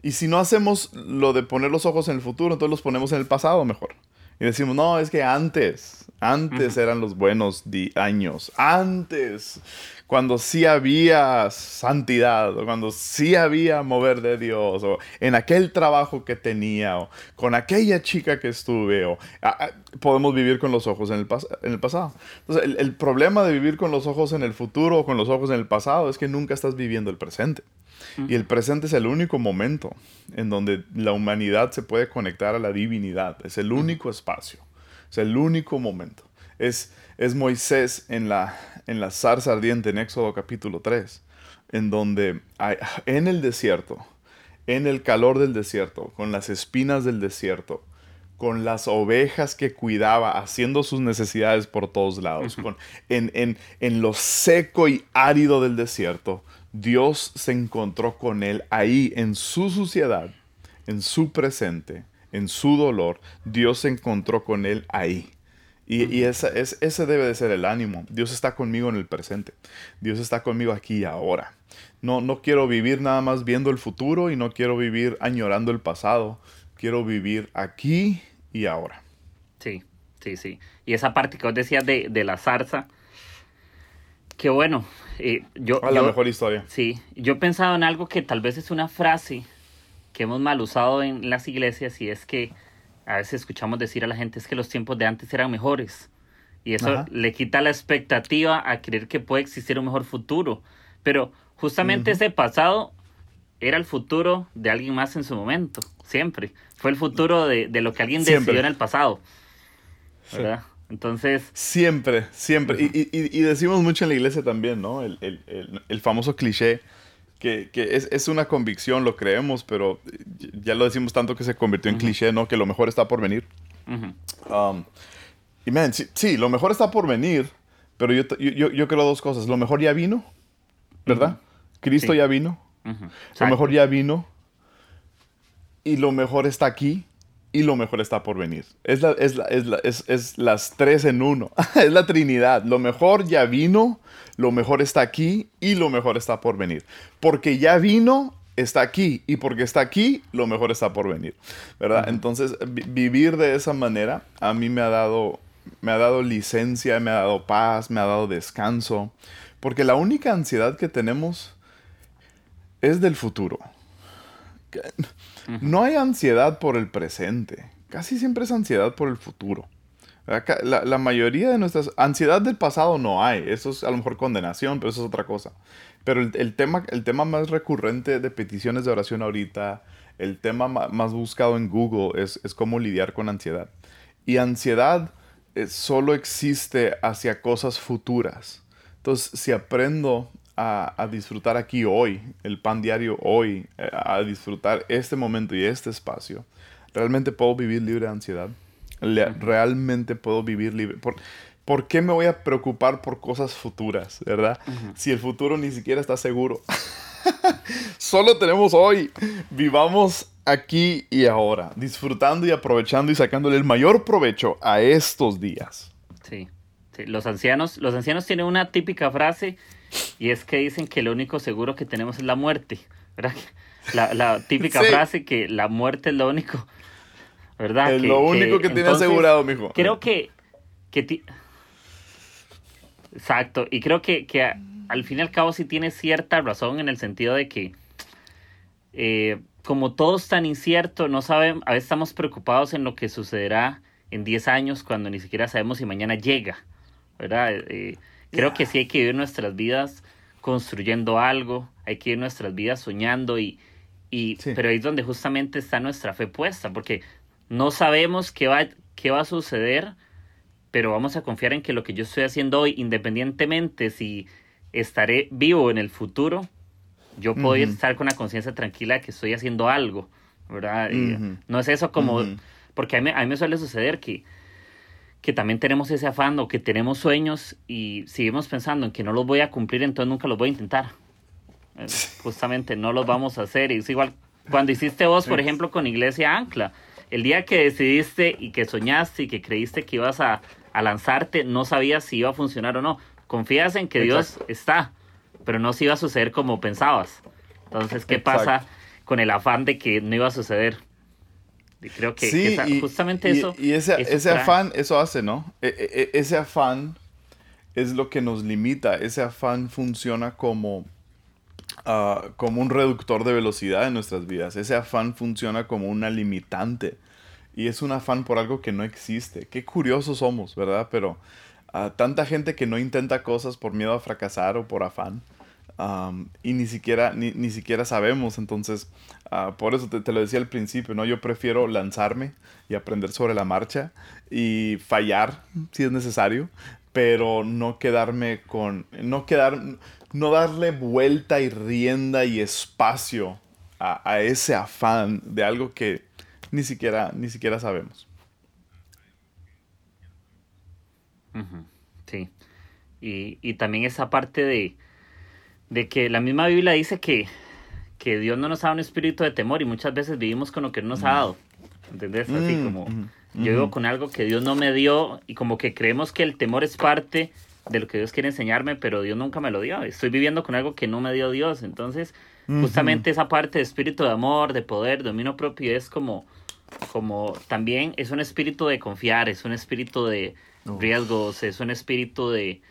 Y si no hacemos lo de poner los ojos en el futuro, entonces los ponemos en el pasado mejor. Y decimos, no, es que antes, antes eran los buenos años, antes, cuando sí había santidad, o cuando sí había mover de Dios, o en aquel trabajo que tenía, o con aquella chica que estuve, o podemos vivir con los ojos en el, en el pasado. Entonces, el, problema de vivir con los ojos en el futuro o con los ojos en el pasado es que nunca estás viviendo el presente. Y el presente es el único momento en donde la humanidad se puede conectar a la divinidad. Es el único espacio. Es el único momento. Es, es Moisés en la, en la zarza ardiente en Éxodo capítulo 3, en donde hay, en el desierto, en el calor del desierto, con las espinas del desierto, con las ovejas que cuidaba, haciendo sus necesidades por todos lados, con, en, en, en lo seco y árido del desierto, Dios se encontró con él ahí en su suciedad, en su presente, en su dolor. Dios se encontró con él ahí. Y, esa, es, ese debe de ser el ánimo. Dios está conmigo en el presente. Dios está conmigo aquí y ahora. No, no quiero vivir nada más viendo el futuro y no quiero vivir añorando el pasado. Quiero vivir aquí y ahora. Sí, sí, sí. Y esa parte que vos decías de, de la zarza, Qué bueno. Eh, yo, la mejor historia. Sí, yo he pensado en algo que tal vez es una frase que hemos mal usado en las iglesias y es que a veces escuchamos decir a la gente es que los tiempos de antes eran mejores. Y eso le quita la expectativa a creer que puede existir un mejor futuro. Pero justamente ese pasado era el futuro de alguien más en su momento, siempre. Fue el futuro de, lo que alguien decidió en el pasado. ¿Verdad? Entonces... Siempre, siempre. y, decimos mucho en la iglesia también, ¿no? El, famoso cliché, que, es, una convicción, lo creemos, pero ya lo decimos tanto que se convirtió en cliché, ¿no? Que lo mejor está por venir. Um, y, man, sí, lo mejor está por venir, pero yo, yo, creo dos cosas. Lo mejor ya vino, ¿verdad? Cristo ya vino. Lo mejor ya vino. Y lo mejor está aquí y lo mejor está por venir. Es, es, las tres en uno. es la Trinidad. Lo mejor ya vino, lo mejor está aquí y lo mejor está por venir. Porque ya vino, está aquí y porque está aquí, lo mejor está por venir. ¿Verdad? Entonces, vivir de esa manera a mí me ha dado me ha dado licencia, me ha dado paz, me ha dado descanso, porque la única ansiedad que tenemos es del futuro. No hay ansiedad por el presente, casi siempre es ansiedad por el futuro. La, mayoría de nuestras... Ansiedad del pasado no hay, eso es a lo mejor condenación, pero eso es otra cosa. Pero el, tema, el tema más recurrente de peticiones de oración ahorita, el tema más buscado en Google es, cómo lidiar con ansiedad. Y ansiedad eh, solo existe hacia cosas futuras. Entonces, si aprendo a, disfrutar aquí hoy, el pan diario hoy, eh, a disfrutar este momento y este espacio, realmente puedo vivir libre de ansiedad. realmente puedo vivir libre. ¿Por, ¿Por, qué me voy a preocupar por cosas futuras, verdad? Si el futuro ni siquiera está seguro. Solo tenemos hoy. Vivamos aquí y ahora, disfrutando y aprovechando y sacándole el mayor provecho a estos días. Sí. sí. Los ancianos, los ancianos tienen una típica frase y es que dicen que lo único seguro que tenemos es la muerte, ¿verdad? La, típica frase que la muerte es lo único, ¿verdad? Es lo único que, tiene asegurado, mijo. Creo que... que Exacto, y creo que, que al fin y al cabo sí tiene cierta razón en el sentido de que eh, como todo es tan incierto, no sabemos, a veces estamos preocupados en lo que sucederá en 10 años cuando ni siquiera sabemos si mañana llega, ¿verdad? Eh, Creo que sí hay que vivir nuestras vidas construyendo algo, hay que vivir nuestras vidas soñando y, y pero ahí es donde justamente está nuestra fe puesta, porque no sabemos qué va, qué va a suceder, pero vamos a confiar en que lo que yo estoy haciendo hoy, independientemente si estaré vivo en el futuro, yo puedo estar con la conciencia tranquila de que estoy haciendo algo, ¿verdad? No es eso como, porque a mí, a mí me suele suceder que que también tenemos ese afán o que tenemos sueños y seguimos pensando en que no los voy a cumplir, entonces nunca los voy a intentar. Eh, justamente no los vamos a hacer. Y es igual cuando hiciste vos, por ejemplo, con Iglesia Ancla. El día que decidiste y que soñaste y que creíste que ibas a, lanzarte, no sabías si iba a funcionar o no. Confías en que Dios está, pero no si iba a suceder como pensabas. Entonces, ¿qué pasa con el afán de que no iba a suceder? Creo que, justamente eso. Y ese, ese afán, eso hace, ¿no? E, e, e, ese afán es lo que nos limita. Ese afán funciona como, ah, como un reductor de velocidad en nuestras vidas. Ese afán funciona como una limitante. Y es un afán por algo que no existe. Qué curiosos somos, ¿verdad? Pero uh, tanta gente que no intenta cosas por miedo a fracasar o por afán. Y ni siquiera, ni, ni siquiera sabemos. Entonces, uh, por eso te, te, lo decía al principio, ¿no? Yo prefiero lanzarme y aprender sobre la marcha y fallar si es necesario, pero no quedarme con, no quedar, no darle vuelta y rienda y espacio a, a ese afán de algo que ni siquiera, ni siquiera sabemos. Sí. Y, también esa parte de, de, que la misma Biblia dice que, que Dios no nos ha dado un espíritu de temor y muchas veces vivimos con lo que no nos ha dado. ¿Entendés? Así mm, como yo vivo con algo que Dios no me dio y como que creemos que el temor es parte de lo que Dios quiere enseñarme, pero Dios nunca me lo dio. Estoy viviendo con algo que no me dio Dios. Entonces, justamente esa parte de espíritu de amor, de poder, de dominio propio es como como también es un espíritu de confiar, es un espíritu de riesgos, es un espíritu de,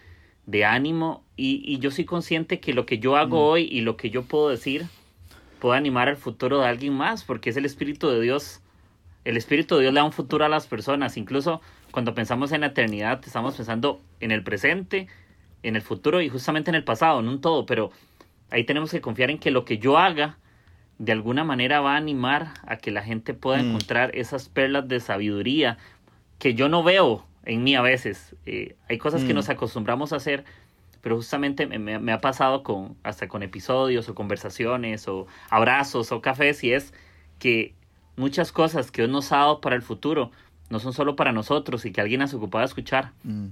de ánimo y, y, yo soy consciente que lo que yo hago mm. hoy y lo que yo puedo decir puede animar al futuro de alguien más porque es el espíritu de Dios. El espíritu de Dios le da un futuro a las personas, incluso cuando pensamos en la eternidad estamos pensando en el presente, en el futuro y justamente en el pasado, en un todo, pero ahí tenemos que confiar en que lo que yo haga de alguna manera va a animar a que la gente pueda mm. encontrar esas perlas de sabiduría que yo no veo en mí a veces. Eh, hay cosas que mm. nos acostumbramos a hacer, pero justamente me, ha pasado con hasta con episodios o conversaciones o abrazos o cafés y es que muchas cosas que Dios nos ha dado para el futuro no son solo para nosotros y que alguien has ocupado a escuchar. Mm.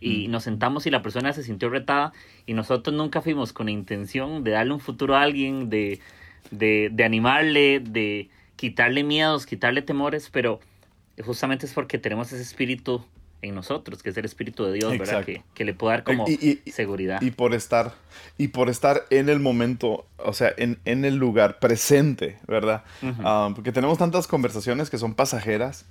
Y nos sentamos y la persona se sintió retada y nosotros nunca fuimos con la intención de darle un futuro a alguien, de, de, de animarle, de quitarle miedos, quitarle temores, pero justamente es porque tenemos ese espíritu en nosotros, que es el Espíritu de Dios, ¿verdad? Que, que, le puede dar como seguridad. Y por estar, y por estar en el momento, o sea, en, en el lugar presente, ¿verdad? Ah, porque tenemos tantas conversaciones que son pasajeras,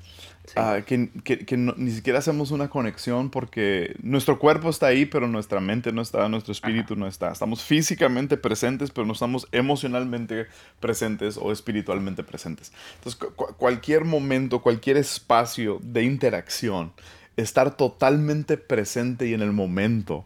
ah, que, que, ni siquiera hacemos una conexión porque nuestro cuerpo está ahí, pero nuestra mente no está, nuestro espíritu no está. Estamos físicamente presentes, pero no estamos emocionalmente presentes o espiritualmente presentes. Entonces, cualquier momento, cualquier espacio de interacción, estar totalmente presente y en el momento.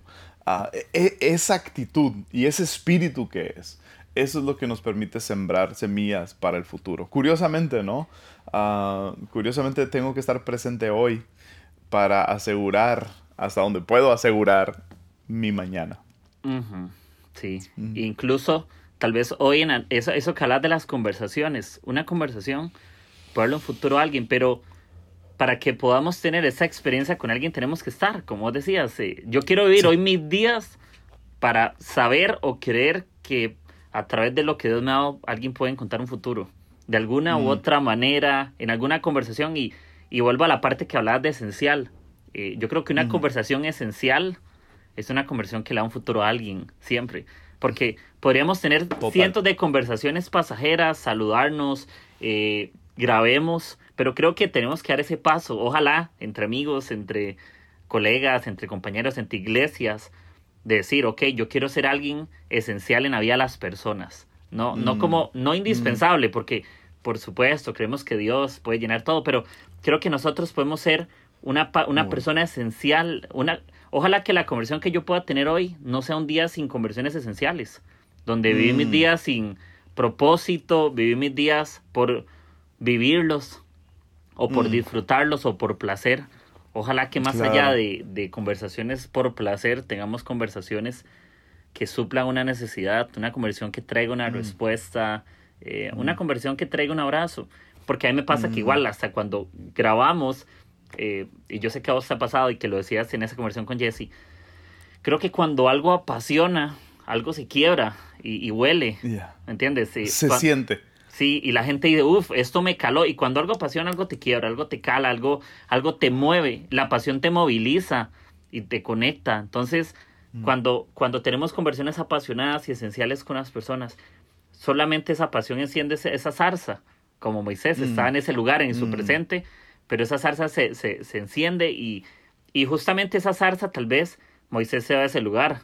E, e, esa actitud y ese espíritu que es, eso es lo que nos permite sembrar semillas para el futuro. Curiosamente, ¿no? Ah, curiosamente tengo que estar presente hoy para asegurar, hasta donde puedo asegurar, mi mañana. Sí, incluso tal vez hoy en eso, eso que hablas de las conversaciones, una conversación, darle un futuro a alguien, pero para que podamos tener esa experiencia con alguien tenemos que estar, como decías, eh, yo quiero vivir hoy mis días para saber o creer que a través de lo que Dios me ha dado alguien puede encontrar un futuro, de alguna u mm. otra manera, en alguna conversación y, y vuelvo a la parte que hablabas de esencial. Eh, yo creo que una conversación esencial es una conversación que le da un futuro a alguien, siempre. Porque podríamos tener cientos de conversaciones pasajeras, saludarnos, eh, grabemos, pero creo que tenemos que dar ese paso, ojalá, entre amigos, entre colegas, entre compañeros, entre iglesias, de decir, ok, yo quiero ser alguien esencial en la vida de las personas. No, no mm. como, no mm. indispensable, porque por supuesto creemos que Dios puede llenar todo, pero creo que nosotros podemos ser una, una persona esencial, una, ojalá que la conversión que yo pueda tener hoy no sea un día sin conversiones esenciales, donde viví mis mm. días sin propósito, viví mis días por vivirlos, o por mm. disfrutarlos o por placer. Ojalá que más allá de, conversaciones por placer, tengamos conversaciones que suplan una necesidad, una conversión que traiga una mm. respuesta, eh, una mm. conversión que traiga un abrazo. Porque a mí me pasa que igual hasta cuando grabamos, eh, y yo sé que a vos te ha pasado y que lo decías en esa conversación con Jesse, creo que cuando algo apasiona, algo se quiebra y, huele, ¿me entiendes? se siente Sí, y la gente dice, uff, esto me caló. Y cuando algo apasiona, algo te quiebra, algo te cala, algo, algo te mueve. La pasión te moviliza y te conecta. Entonces, mm. cuando, cuando tenemos conversiones apasionadas y esenciales con las personas, solamente esa pasión enciende esa zarza. como Moisés, estaba en ese lugar, en su presente, pero esa zarza se, se, se enciende y, y justamente esa zarza tal vez Moisés se va a ese lugar,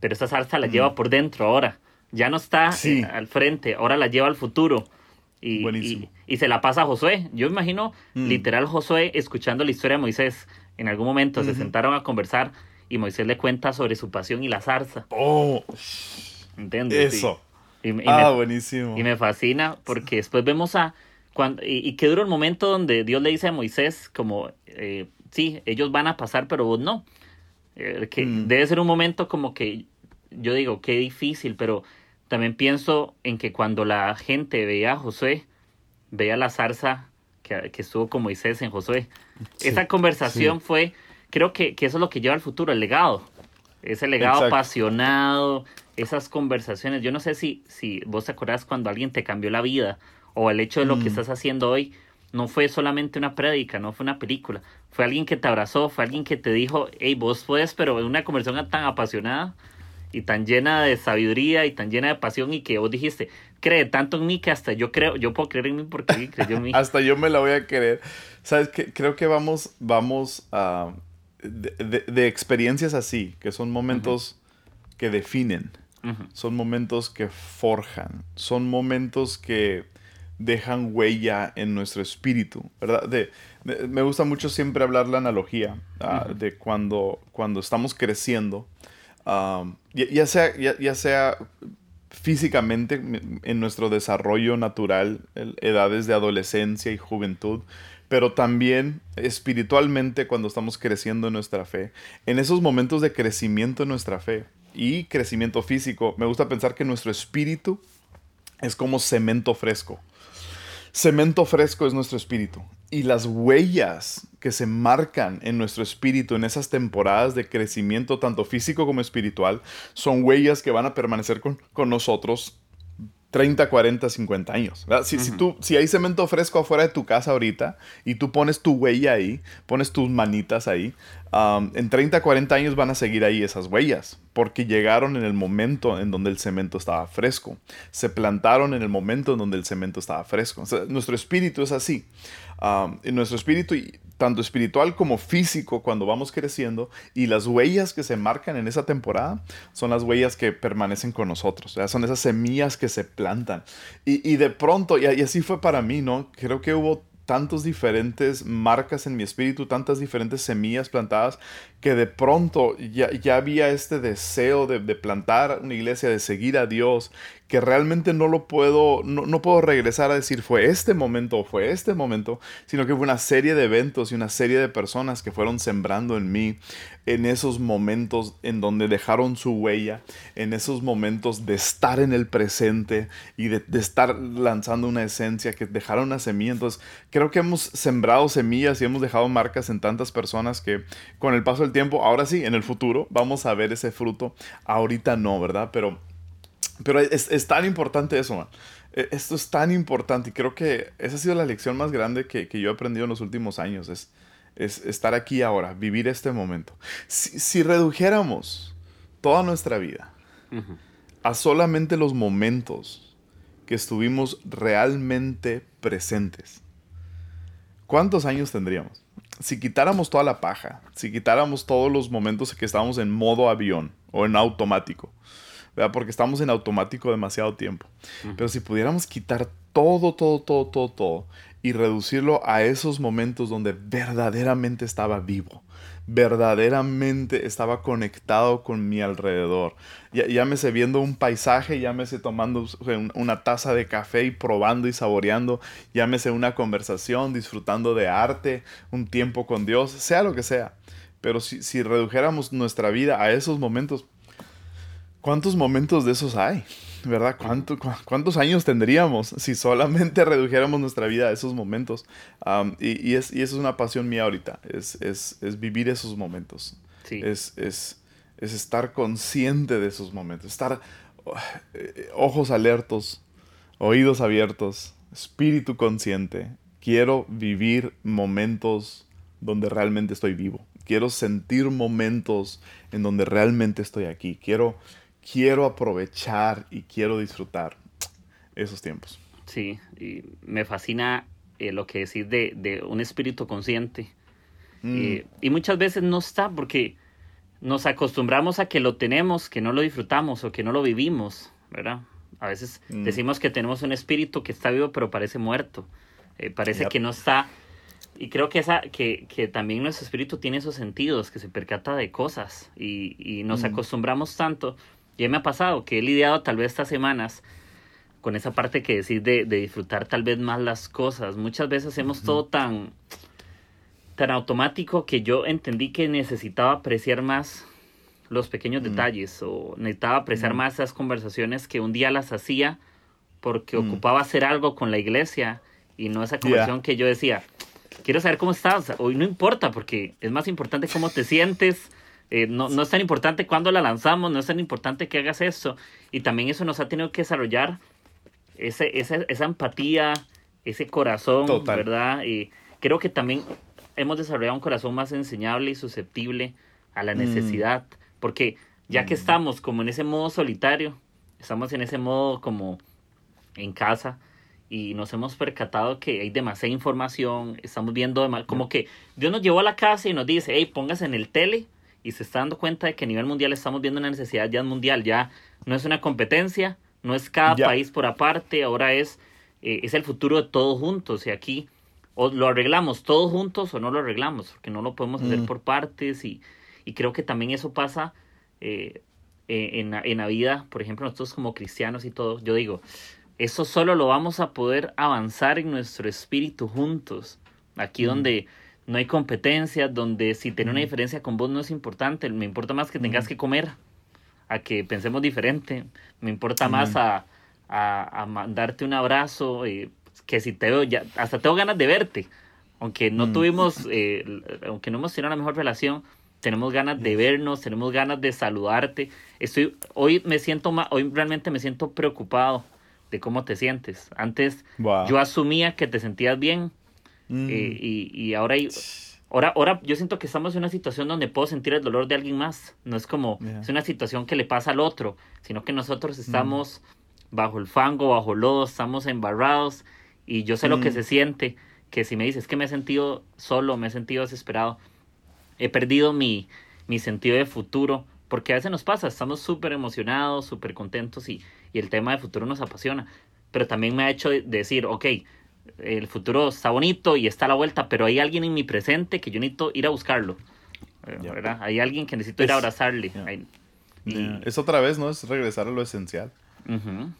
pero esa zarza la lleva por dentro ahora. Ya no está eh, al frente, ahora la lleva al futuro. Y, y, se la pasa a Josué. Yo imagino literal Josué escuchando la historia de Moisés. En algún momento se sentaron a conversar y Moisés le cuenta sobre su pasión y la zarza. Oh, ¿entiendes? Eso. ah, buenísimo. Y me fascina porque después vemos a... Cuando, y, qué duro el momento donde Dios le dice a Moisés como, eh, sí, ellos van a pasar, pero vos no. Eh, que mm. debe ser un momento como que yo digo, qué difícil, pero también pienso en que cuando la gente veía a Josué, veía la zarza que, que estuvo con Moisés en Josué. Esa conversación fue, creo que, que, eso es lo que lleva al futuro, el legado. Ese legado apasionado, esas conversaciones. Yo no sé si, si vos te acordás cuando alguien te cambió la vida o el hecho de lo que mm. estás haciendo hoy no fue solamente una prédica, no fue una película. Fue alguien que te abrazó, fue alguien que te dijo, hey, vos puedes, pero en una conversación tan apasionada y tan llena de sabiduría y tan llena de pasión y que vos dijiste, cree tanto en mí que hasta yo creo, yo puedo creer en mí porque creyó en mí. hasta yo me la voy a creer. Sabes que creo que vamos, vamos a de, experiencias así, que son momentos que definen, son momentos que forjan, son momentos que dejan huella en nuestro espíritu, ¿verdad? De, me gusta mucho siempre hablar la analogía ah, de cuando, cuando estamos creciendo, ya, sea, ya, sea físicamente en nuestro desarrollo natural, edades de adolescencia y juventud, pero también espiritualmente cuando estamos creciendo en nuestra fe, en esos momentos de crecimiento en nuestra fe y crecimiento físico, me gusta pensar que nuestro espíritu es como cemento fresco. Cemento fresco es nuestro espíritu. Y las huellas que se marcan en nuestro espíritu en esas temporadas de crecimiento, tanto físico como espiritual, son huellas que van a permanecer con, con nosotros 30, 40, 50 años. Si, si, tú, si hay cemento fresco afuera de tu casa ahorita y tú pones tu huella ahí, pones tus manitas ahí, en 30, 40 años van a seguir ahí esas huellas, porque llegaron en el momento en donde el cemento estaba fresco. Se plantaron en el momento en donde el cemento estaba fresco. nuestro espíritu es así. En nuestro espíritu, tanto espiritual como físico, cuando vamos creciendo, y las huellas que se marcan en esa temporada son las huellas que permanecen con nosotros. Son esas semillas que se plantan. Y, de pronto, y así fue para mí, ¿no? Creo que hubo tantas diferentes marcas en mi espíritu, tantas diferentes semillas plantadas, que de pronto ya, ya había este deseo de, de, plantar una iglesia, de seguir a Dios, que realmente no lo puedo, no, puedo regresar a decir fue este momento o fue este momento, sino que fue una serie de eventos y una serie de personas que fueron sembrando en mí en esos momentos en donde dejaron su huella, en esos momentos de estar en el presente y de, de estar lanzando una esencia que dejaron una semilla. Entonces, creo que hemos sembrado semillas y hemos dejado marcas en tantas personas que con el paso del tiempo, ahora sí, en el futuro, vamos a ver ese fruto. Ahorita no, ¿verdad? Pero pero es, tan importante eso, man. E, esto es tan importante y creo que esa ha sido la lección más grande que, yo he aprendido en los últimos años. Es, es estar aquí ahora, vivir este momento. Si, redujéramos toda nuestra vida a solamente los momentos que estuvimos realmente presentes, ¿cuántos años tendríamos? Si quitáramos toda la paja, si quitáramos todos los momentos que estábamos en modo avión o en automático, porque estamos en automático demasiado tiempo. Pero si pudiéramos quitar todo, todo, todo, todo, todo y reducirlo a esos momentos donde verdaderamente estaba vivo, verdaderamente estaba conectado con mi alrededor. Ya, llámese viendo un paisaje, llámese tomando una taza de café y probando y saboreando, llámese una conversación, disfrutando de arte, un tiempo con Dios, sea lo que sea. Pero si, si redujéramos nuestra vida a esos momentos, ¿Cuántos momentos de esos hay? ¿Verdad? ¿Cuántos años tendríamos si solamente redujéramos nuestra vida a esos momentos? y, es, eso es una pasión mía ahorita, es, vivir esos momentos. Es, estar consciente de esos momentos, estar eh, ojos alertos, oídos abiertos, espíritu consciente. Quiero vivir momentos donde realmente estoy vivo. Quiero sentir momentos en donde realmente estoy aquí. Quiero quiero aprovechar y quiero disfrutar esos tiempos. Sí, y me fascina eh, lo que decís de, de, un espíritu consciente. Mm. Eh, y muchas veces no está porque nos acostumbramos a que lo tenemos, que no lo disfrutamos o que no lo vivimos, ¿verdad? A veces mm. decimos que tenemos un espíritu que está vivo pero parece muerto, eh, parece que no está. Y creo que, esa, que, que, también nuestro espíritu tiene esos sentidos, que se percata de cosas y, y nos mm. acostumbramos tanto. Ya me ha pasado que he lidiado tal vez estas semanas con esa parte que decís de, de disfrutar tal vez más las cosas. Muchas veces hacemos todo tan, tan automático que yo entendí que necesitaba apreciar más los pequeños detalles o necesitaba apreciar más esas conversaciones que un día las hacía porque ocupaba hacer algo con la iglesia y no esa conversación que yo decía, quiero saber cómo estás, hoy no importa porque es más importante cómo te sientes, eh, no, no, es tan importante cuándo la lanzamos, no es tan importante que hagas eso y también eso nos ha tenido que desarrollar ese, esa, esa empatía, ese corazón, ¿verdad? Y creo que también hemos desarrollado un corazón más enseñable y susceptible a la mm. necesidad, porque ya que mm. estamos como en ese modo solitario, estamos en ese modo como en casa y nos hemos percatado que hay demasiada información, estamos viendo como que Dios nos llevó a la casa y nos dice, hey, póngase en el tele y se está dando cuenta de que a nivel mundial estamos viendo una necesidad ya mundial, ya no es una competencia, no es cada país por aparte, ahora es, eh, es el futuro de todos juntos y aquí o lo arreglamos todos juntos o no lo arreglamos, porque no lo podemos hacer mm. por partes y, y, creo que también eso pasa eh, eh, en, en, la vida, por ejemplo, nosotros como cristianos y todo, yo digo, eso solo lo vamos a poder avanzar en nuestro espíritu juntos, aquí mm. donde no hay competencia, donde si tiene una diferencia con vos no es importante, me importa más que tengas que comer, a que pensemos diferente, me importa más a, a, a mandarte un abrazo, eh, que si te veo, ya, hasta tengo ganas de verte. Aunque no mm. tuvimos, eh, aunque no hemos tenido la mejor relación, tenemos ganas de vernos, tenemos ganas de saludarte. Estoy, hoy me siento más, hoy realmente me siento preocupado de cómo te sientes. Antes yo asumía que te sentías bien mm. eh, y, y, ahora, ahora, ahora yo siento que estamos en una situación donde puedo sentir el dolor de alguien más. No es como, es una situación que le pasa al otro, sino que nosotros mm. estamos bajo el fango, bajo lodo, estamos embarrados y yo sé lo que mm. se siente, que si me dices que me he sentido solo, me he sentido desesperado, he perdido mi, mi sentido de futuro, porque a veces nos pasa, estamos súper emocionados, súper contentos y, y, el tema de futuro nos apasiona, pero también me ha hecho decir, ok, el futuro está bonito y está a la vuelta, pero hay alguien en mi presente que yo necesito ir a buscarlo. Eh, ¿verdad? Hay alguien que necesito ir a abrazarle. Es otra vez, ¿no? Es regresar a lo esencial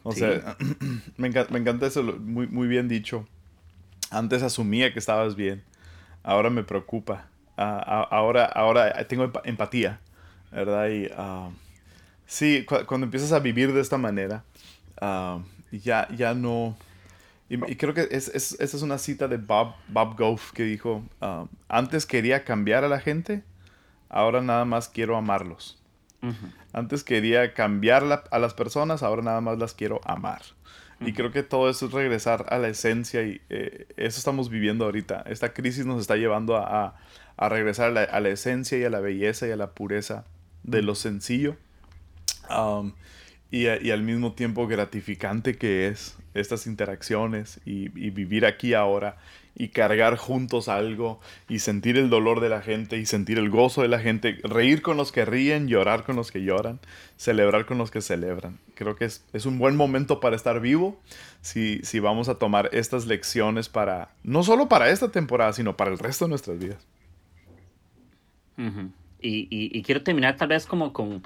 o sea, me, encanta, me encanta eso, muy, muy bien dicho. Antes asumía que estabas bien, ahora me preocupa. ahora, ahora tengo empatía, ¿verdad? Y uh, sí, cuando empiezas a vivir de esta manera, ya, ya no... Y, creo que es, es, esa es una cita de Bob, Bob Goff que dijo, antes quería cambiar a la gente, ahora nada más quiero amarlos. Antes quería cambiar a las personas, ahora nada más las quiero amar. Y creo que todo eso es regresar a la esencia y eh, eso estamos viviendo ahorita. Esta crisis nos está llevando a, a, regresar a la, a la, esencia y a la belleza y a la pureza de lo sencillo. Um, y, al mismo tiempo gratificante que es estas interacciones y, y vivir aquí ahora y cargar juntos algo y sentir el dolor de la gente y sentir el gozo de la gente, reír con los que ríen, llorar con los que lloran, celebrar con los que celebran. Creo que es, es un buen momento para estar vivo si, si vamos a tomar estas lecciones para, no solo para esta temporada, sino para el resto de nuestras vidas. y, y, quiero terminar tal vez como con,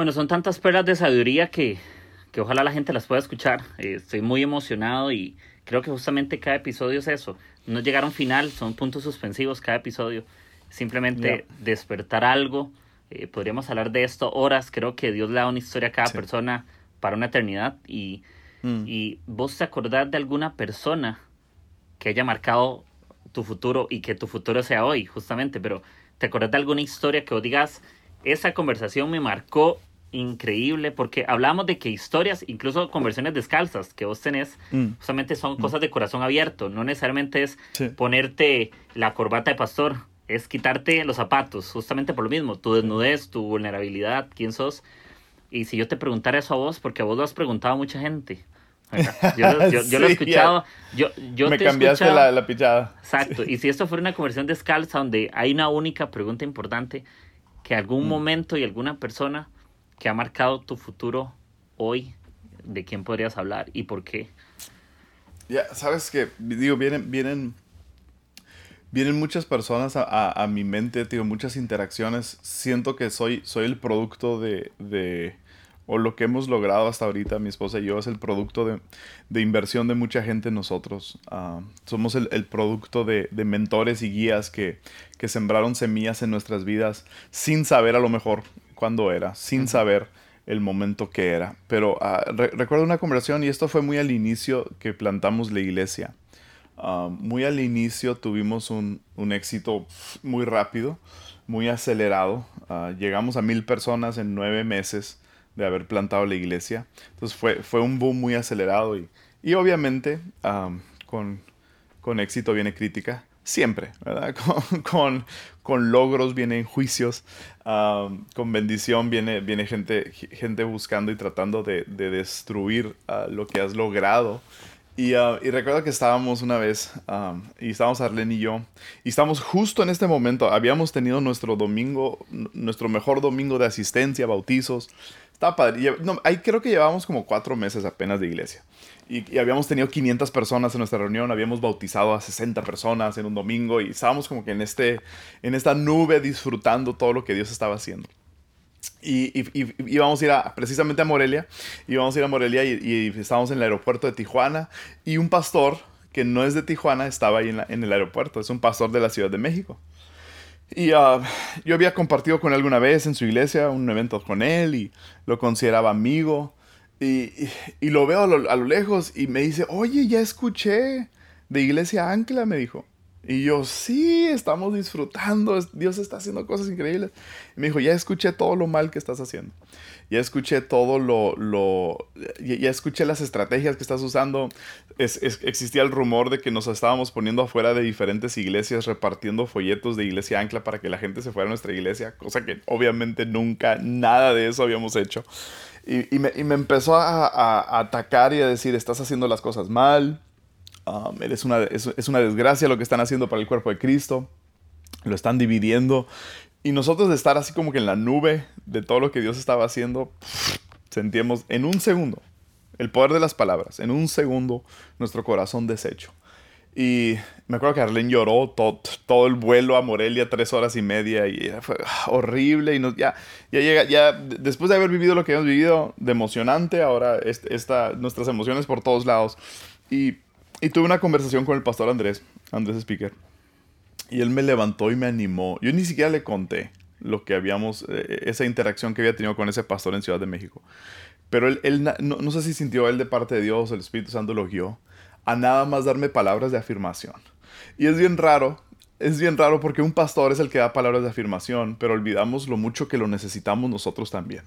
bueno, son tantas perlas de sabiduría que, que ojalá la gente las pueda escuchar. Eh, estoy muy emocionado y creo que justamente cada episodio es eso. No llegar a un final, son puntos suspensivos cada episodio. Simplemente despertar algo. Eh, podríamos hablar de esto horas. Creo que Dios le da una historia a cada persona para una eternidad. Y, mm. y vos te acordás de alguna persona que haya marcado tu futuro y que tu futuro sea hoy, justamente. Pero te acordás de alguna historia que vos digas, esa conversación me marcó increíble porque hablamos de que historias, incluso conversiones descalzas que vos tenés, mm. justamente son mm. cosas de corazón abierto, no necesariamente es ponerte la corbata de pastor, es quitarte los zapatos, justamente por lo mismo, tu desnudez, tu vulnerabilidad, quién sos. Y si yo te preguntara eso a vos, porque a vos lo has preguntado a mucha gente, Yo, lo he escuchado. Yo, Me cambiaste la, la, pichada. Exacto. Y si esto fuera una conversión descalza donde hay una única pregunta importante, que algún mm. momento y alguna persona que ha marcado tu futuro hoy, ¿de quién podrías hablar y por qué? Ya, sabes que, digo, vienen, vienen, vienen muchas personas a, mi mente, digo, muchas interacciones. Siento que soy, soy el producto de o lo que hemos logrado hasta ahorita, mi esposa y yo, es el producto de, inversión de mucha gente en nosotros. Ah, somos el, producto de, mentores y guías que, sembraron semillas en nuestras vidas sin saber a lo mejor cuándo era, sin saber el momento que era. Pero ah, recuerdo una conversación y esto fue muy al inicio que plantamos la iglesia. Ah, muy al inicio tuvimos un, un, éxito muy rápido, muy acelerado. llegamos a mil personas en nueve meses de haber plantado la iglesia. Entonces fue, fue un boom muy acelerado y, y obviamente con, con, éxito viene crítica, siempre, ¿verdad? Con, con, logros vienen juicios, con bendición viene, viene gente, gente buscando y tratando de, de destruir ah, lo que has logrado. Y, uh, y, recuerdo que estábamos una vez, y estábamos Arlene y yo, y estábamos justo en este momento, habíamos tenido nuestro domingo, nuestro mejor domingo de asistencia, bautizos, estaba padre. No, ahí creo que llevábamos como cuatro meses apenas de iglesia. Y, habíamos tenido 500 personas en nuestra reunión, habíamos bautizado a 60 personas en un domingo y estábamos como que en, este, en esta nube disfrutando todo lo que Dios estaba haciendo. Y, y, íbamos a ir a, precisamente a Morelia, íbamos a ir a Morelia y, estábamos en el aeropuerto de Tijuana y un pastor que no es de Tijuana estaba ahí en, en el aeropuerto, es un pastor de la Ciudad de México. Y uh, yo había compartido con él alguna vez en su iglesia un evento con él y lo consideraba amigo. Y, y, lo veo a lo, a lo, lejos y me dice, oye, ya escuché de Iglesia Ancla, me dijo. Y yo, sí, estamos disfrutando, Dios está haciendo cosas increíbles. Y me dijo, ya escuché todo lo mal que estás haciendo. Ya escuché todo lo, lo ya, escuché las estrategias que estás usando. Es, existía el rumor de que nos estábamos poniendo afuera de diferentes iglesias repartiendo folletos de iglesia ancla para que la gente se fuera a nuestra iglesia, cosa que obviamente nunca, nada de eso habíamos hecho. Y, me, y me, empezó a, atacar y a decir, estás haciendo las cosas mal Um, es, una, es, una desgracia lo que están haciendo para el cuerpo de Cristo. Lo están dividiendo. Y nosotros de estar así como que en la nube de todo lo que Dios estaba haciendo, sentíamos en un segundo el poder de las palabras. En un segundo nuestro corazón deshecho. Y me acuerdo que Arlene lloró todo, todo, el vuelo a Morelia, tres horas y media, y fue horrible. Y ya, ya llega, ya después de haber vivido lo que hemos vivido, de emocionante, ahora esta, nuestras emociones por todos lados. Y y tuve una conversación con el pastor Andrés, Andrés Speaker. Y él me levantó y me animó. Yo ni siquiera le conté lo que habíamos, eh, esa interacción que había tenido con ese pastor en Ciudad de México. Pero él, él no, no, sé si sintió él de parte de Dios, el Espíritu Santo lo guió, a nada más darme palabras de afirmación. Y es bien raro, es bien raro porque un pastor es el que da palabras de afirmación, pero olvidamos lo mucho que lo necesitamos nosotros también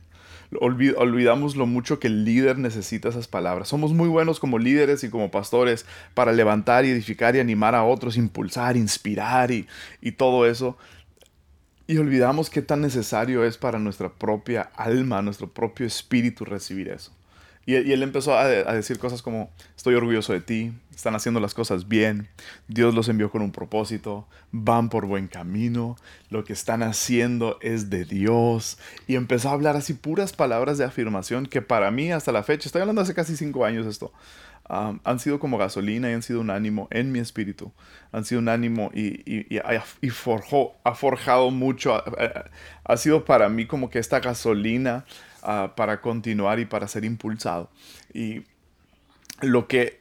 olvidamos lo mucho que el líder necesita esas palabras. Somos muy buenos como líderes y como pastores para levantar y edificar y animar a otros, impulsar, inspirar y, y todo eso. Y olvidamos qué tan necesario es para nuestra propia alma, nuestro propio espíritu recibir eso. Y, él empezó a, decir cosas como, estoy orgulloso de ti, están haciendo las cosas bien, Dios los envió con un propósito, van por buen camino, lo que están haciendo es de Dios. Y empezó a hablar así puras palabras de afirmación que para mí hasta la fecha, estoy hablando hace casi cinco años esto, han sido como gasolina y han sido un ánimo en mi espíritu. Han sido un ánimo y, y, forjó, ha forjado mucho. ha, sido para mí como que esta gasolina Ah, para continuar y para ser impulsado. Y lo que,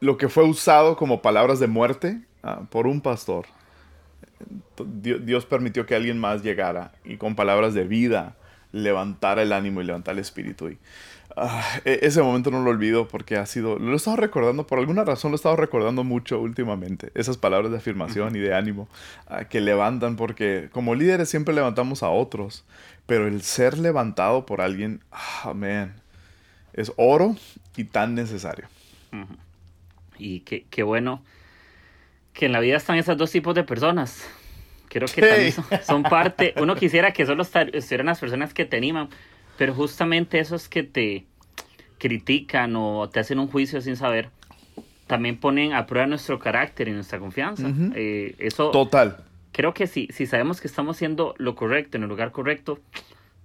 lo que fue usado como palabras de muerte ah, por un pastor, Dios, permitió que alguien más llegara y con palabras de vida levantara el ánimo y levantara el espíritu. Y, ah, e, ese momento no lo olvido porque ha sido, lo he estado recordando, por alguna razón lo he estado recordando mucho últimamente, esas palabras de afirmación y de ánimo que levantan, porque como líderes siempre levantamos a otros, pero el ser levantado por alguien, amén, ah, es oro y tan necesario. Y qué, bueno que en la vida están esos dos tipos de personas. Creo que también son, parte. Uno quisiera que solo estuvieran las personas que te animan, pero justamente eso es que te, critican o te hacen un juicio sin saber, también ponen a prueba nuestro carácter y nuestra confianza. Eh, eso Total. Creo que si, si sabemos que estamos haciendo lo correcto en el lugar correcto,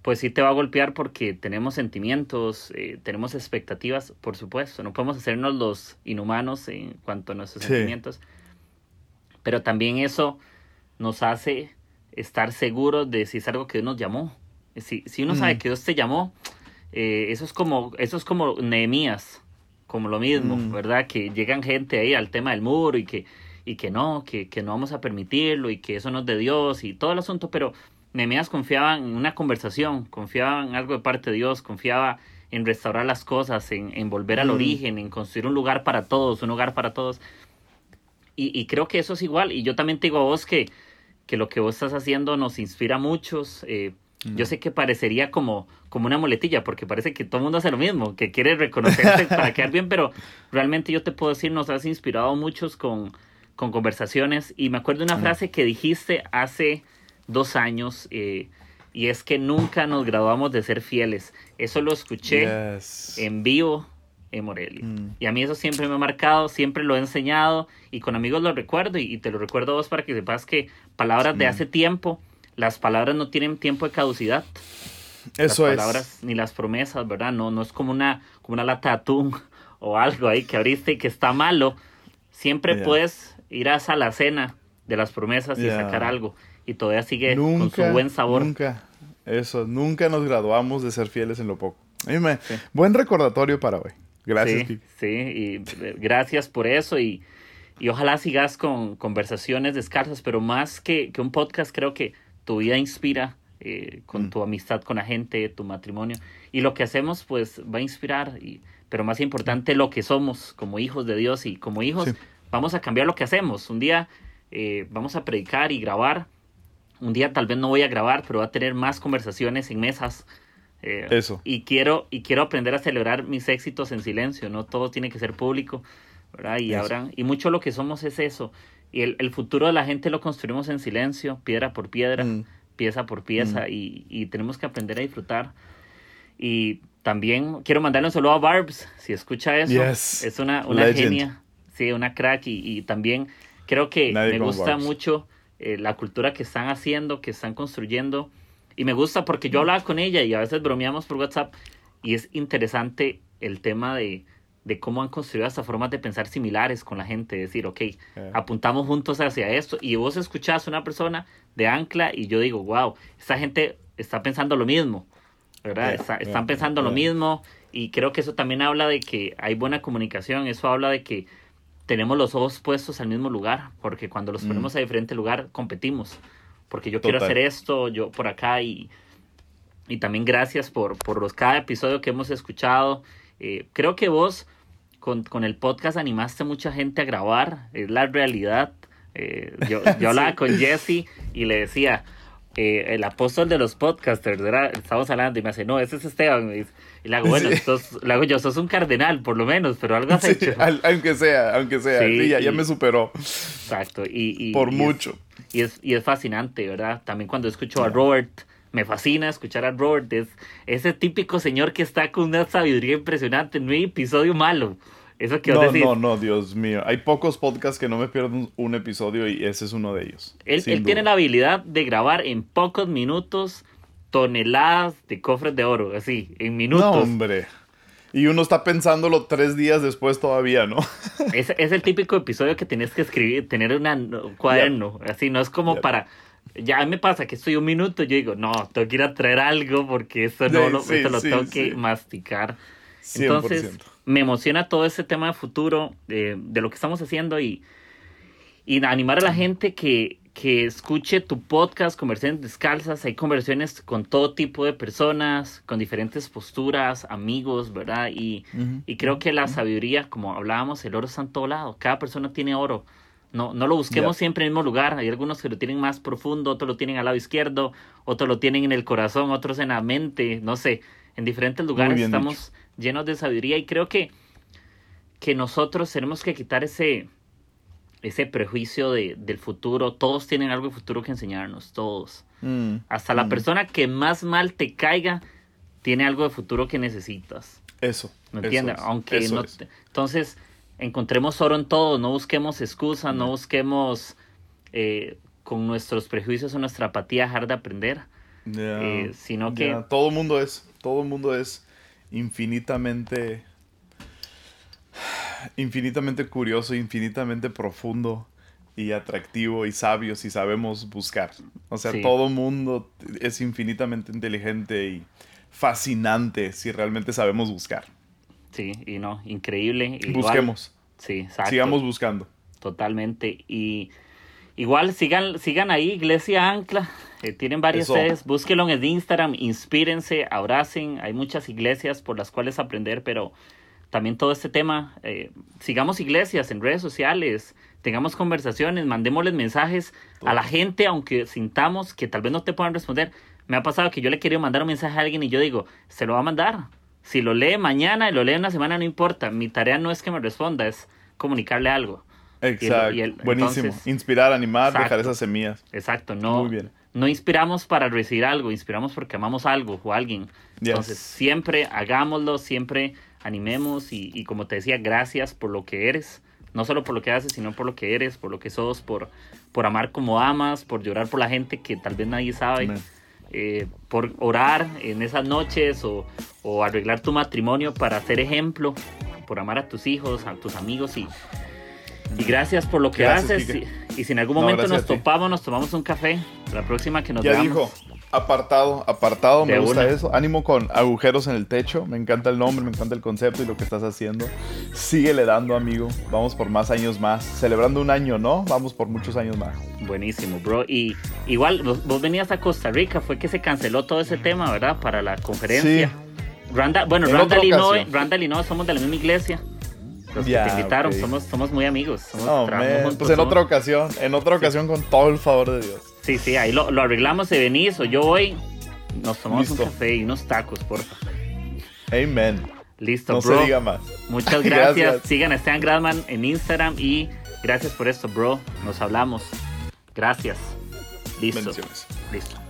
pues sí te va a golpear porque tenemos sentimientos, eh, tenemos expectativas, por supuesto. No podemos hacernos los inhumanos en cuanto a nuestros sentimientos. Pero también eso nos hace estar seguros de si es algo que Dios nos llamó. Si, si uno sabe mm. que Dios te llamó, eh, eso es como, eso es como Nehemías, como lo mismo, mm. ¿verdad? Que llegan gente ahí al tema del muro y que, y que no, que, que no vamos a permitirlo y que eso no es de Dios y todo el asunto, pero Nehemías confiaba en una conversación, confiaba en algo de parte de Dios, confiaba en restaurar las cosas, en, en volver al mm. origen, en construir un lugar para todos, un hogar para todos. Y, y, creo que eso es igual. Y yo también te digo a vos que, que lo que vos estás haciendo nos inspira a muchos. Eh, yo sé que parecería como, como una muletilla, porque parece que todo el mundo hace lo mismo, que quiere reconocerse para quedar bien, pero realmente yo te puedo decir, nos has inspirado a muchos con, con conversaciones. Y me acuerdo de una frase que dijiste hace dos años, eh, y es que nunca nos graduamos de ser fieles. Eso lo escuché en vivo en Morelia. Mm. Y a mí eso siempre me ha marcado, siempre lo he enseñado, y con amigos lo recuerdo, y, te lo recuerdo a vos para que sepas que palabras de mm. hace tiempo las palabras no tienen tiempo de caducidad. Eso las palabras, Ni las promesas, ¿verdad? No, no es como una, como una lata de atún o algo ahí que abriste y que está malo. Siempre puedes ir a la cena de las promesas y sacar algo. Y todavía sigue con su buen sabor. Nunca, eso, nunca nos graduamos de ser fieles en lo poco. Buen recordatorio para hoy. Gracias. Sí, sí, y gracias por eso y, y ojalá sigas con conversaciones descalzas, pero más que, que un podcast creo que tu vida inspira eh, con mm. tu amistad con la gente, tu matrimonio. Y lo que hacemos, pues, va a inspirar. Y, pero más importante, lo que somos como hijos de Dios. Y como hijos, vamos a cambiar lo que hacemos. Un día eh, vamos a predicar y grabar. Un día tal vez no voy a grabar, pero voy a tener más conversaciones en mesas. Eh, Eso. Y quiero, y quiero aprender a celebrar mis éxitos en silencio. No todo tiene que ser público. ¿verdad? Y, ahora, y mucho lo que somos es eso. Y el, el, futuro de la gente lo construimos en silencio, piedra por piedra, mm. pieza por pieza, mm. y, y, tenemos que aprender a disfrutar. Y también quiero mandarle un saludo a Barbs, si escucha eso. Es una, una genia, sí, una crack, y, y también creo que me gusta mucho eh, la cultura que están haciendo, que están construyendo. Y me gusta porque yo hablaba con ella y a veces bromeamos por WhatsApp y es interesante el tema de, de cómo han construido hasta formas de pensar similares con la gente, decir, ok, eh. apuntamos juntos hacia esto, y vos escuchás a una persona de ancla y yo digo, wow, esta gente está pensando lo mismo, ¿verdad? están pensando lo mismo y creo que eso también habla de que hay buena comunicación, eso habla de que tenemos los ojos puestos al mismo lugar, porque cuando los mm. ponemos a diferente lugar competimos, porque yo quiero hacer esto, yo por acá y, y también gracias por, por los cada episodio que hemos escuchado. Eh, creo que vos con, con, el podcast animaste mucha gente a grabar, es la realidad. Eh, yo, yo hablaba con Jesse y le decía, eh, el apóstol de los podcasters, era, estamos hablando y me hace, no, ese es Esteban. Y, le hago, bueno, le hago yo, sos un cardenal por lo menos, pero algo has hecho. aunque sea, aunque sea, sí, ya, ya, me superó. Exacto. Y, y por mucho. y, es, y es fascinante, ¿verdad? También cuando escucho a Robert me fascina escuchar a Robert. Es ese típico señor que está con una sabiduría impresionante. No hay episodio malo. Eso no. No, no, Dios mío. Hay pocos podcasts que no me pierdo un, episodio y ese es uno de ellos. Él, él tiene la habilidad de grabar en pocos minutos toneladas de cofres de oro, así, en minutos. No, hombre. Y uno está pensándolo tres días después todavía, ¿no? es, es el típico episodio que tienes que escribir, tener un cuaderno, así, no es como para ya me pasa que estoy un minuto y yo digo, no, tengo que ir a traer algo porque eso no lo, lo tengo que masticar. Entonces, me emociona todo ese tema de futuro, de, lo que estamos haciendo y, y animar a la gente que, que escuche tu podcast, Conversiones Descalzas. Hay conversiones con todo tipo de personas, con diferentes posturas, amigos, ¿verdad? Y, y creo que la sabiduría, como hablábamos, el oro está en todo lado. Cada persona tiene oro. No, no lo busquemos siempre en el mismo lugar. Hay algunos que lo tienen más profundo, otros lo tienen al lado izquierdo, otros lo tienen en el corazón, otros en la mente, no sé. En diferentes lugares estamos llenos de sabiduría y creo que, que nosotros tenemos que quitar ese, ese prejuicio de, del futuro. Todos tienen algo de futuro que enseñarnos, todos. Mm, Hasta la mm. persona que más mal te caiga tiene algo de futuro que necesitas. Eso. ¿Me eso entiendes? es, Aunque eso no. te- Entonces, encontremos oro en todo, no busquemos excusas, no busquemos eh, con nuestros prejuicios o nuestra apatía dejar de aprender. Eh, sino que- todo el mundo es, todo el mundo es infinitamente, infinitamente curioso, infinitamente profundo y atractivo y sabio si sabemos buscar. O sea, Sí. todo mundo es infinitamente inteligente y fascinante si realmente sabemos buscar. Sí, y no, increíble. Igual- Busquemos, Sí, exacto. sigamos buscando. Totalmente. Y igual sigan, sigan ahí, Iglesia Ancla. Eh, tienen varias sedes. Búsquenlo en el Instagram, inspírense, abracen. Hay muchas iglesias por las cuales aprender, pero también todo este tema. eh, sigamos iglesias en redes sociales, tengamos conversaciones, mandémosles mensajes a la gente, aunque sintamos que tal vez no te puedan responder. Me ha pasado que yo le quiero mandar un mensaje a alguien y yo digo, se lo va a mandar. Si lo lee mañana y lo lee una semana, no importa. Mi tarea no es que me responda, es comunicarle algo. Exacto. y el- Buenísimo. entonces- Inspirar, animar, dejar esas semillas. Exacto, no, Muy bien. No inspiramos para recibir algo, inspiramos porque amamos algo o alguien. Yes. Entonces, siempre hagámoslo, siempre animemos y, y como te decía, gracias por lo que eres. No solo por lo que haces, sino por lo que eres, por lo que sos, por, por amar como amas, por llorar por la gente que tal vez nadie sabe, eh, por orar en esas noches o, o arreglar tu matrimonio para ser ejemplo, por amar a tus hijos, a tus amigos y, y gracias por lo que Gracias, haces. Y, si en algún No, momento gracias nos topamos, nos tomamos un café, la próxima que nos Ya veamos. dijo, apartado, apartado, me De gusta una. eso. Ánimo con agujeros en el techo, me encanta el nombre, me encanta el concepto y lo que estás haciendo. Síguele dando, amigo. Vamos por más años más. Celebrando un año, ¿no? Vamos por muchos años más. Buenísimo, bro. Y igual, vos, venías a Costa Rica, fue que se canceló todo ese tema, ¿verdad? Para la conferencia. Randall, bueno, En Randall y, ocasión. Randall y Noé somos de la misma iglesia. Los que te invitaron, somos, somos muy amigos. Somos, Oh, Pues en otra ocasión, en otra ocasión con todo el favor de Dios. Sí, sí, ahí lo, lo arreglamos de venís o yo voy. Nos tomamos un café y unos tacos, porfa. Amen. Listo, No bro. se diga más. Muchas gracias. Gracias. Sigan a Esteban Gradman en Instagram y gracias por esto, bro. Nos hablamos. Gracias. Listo. Listo.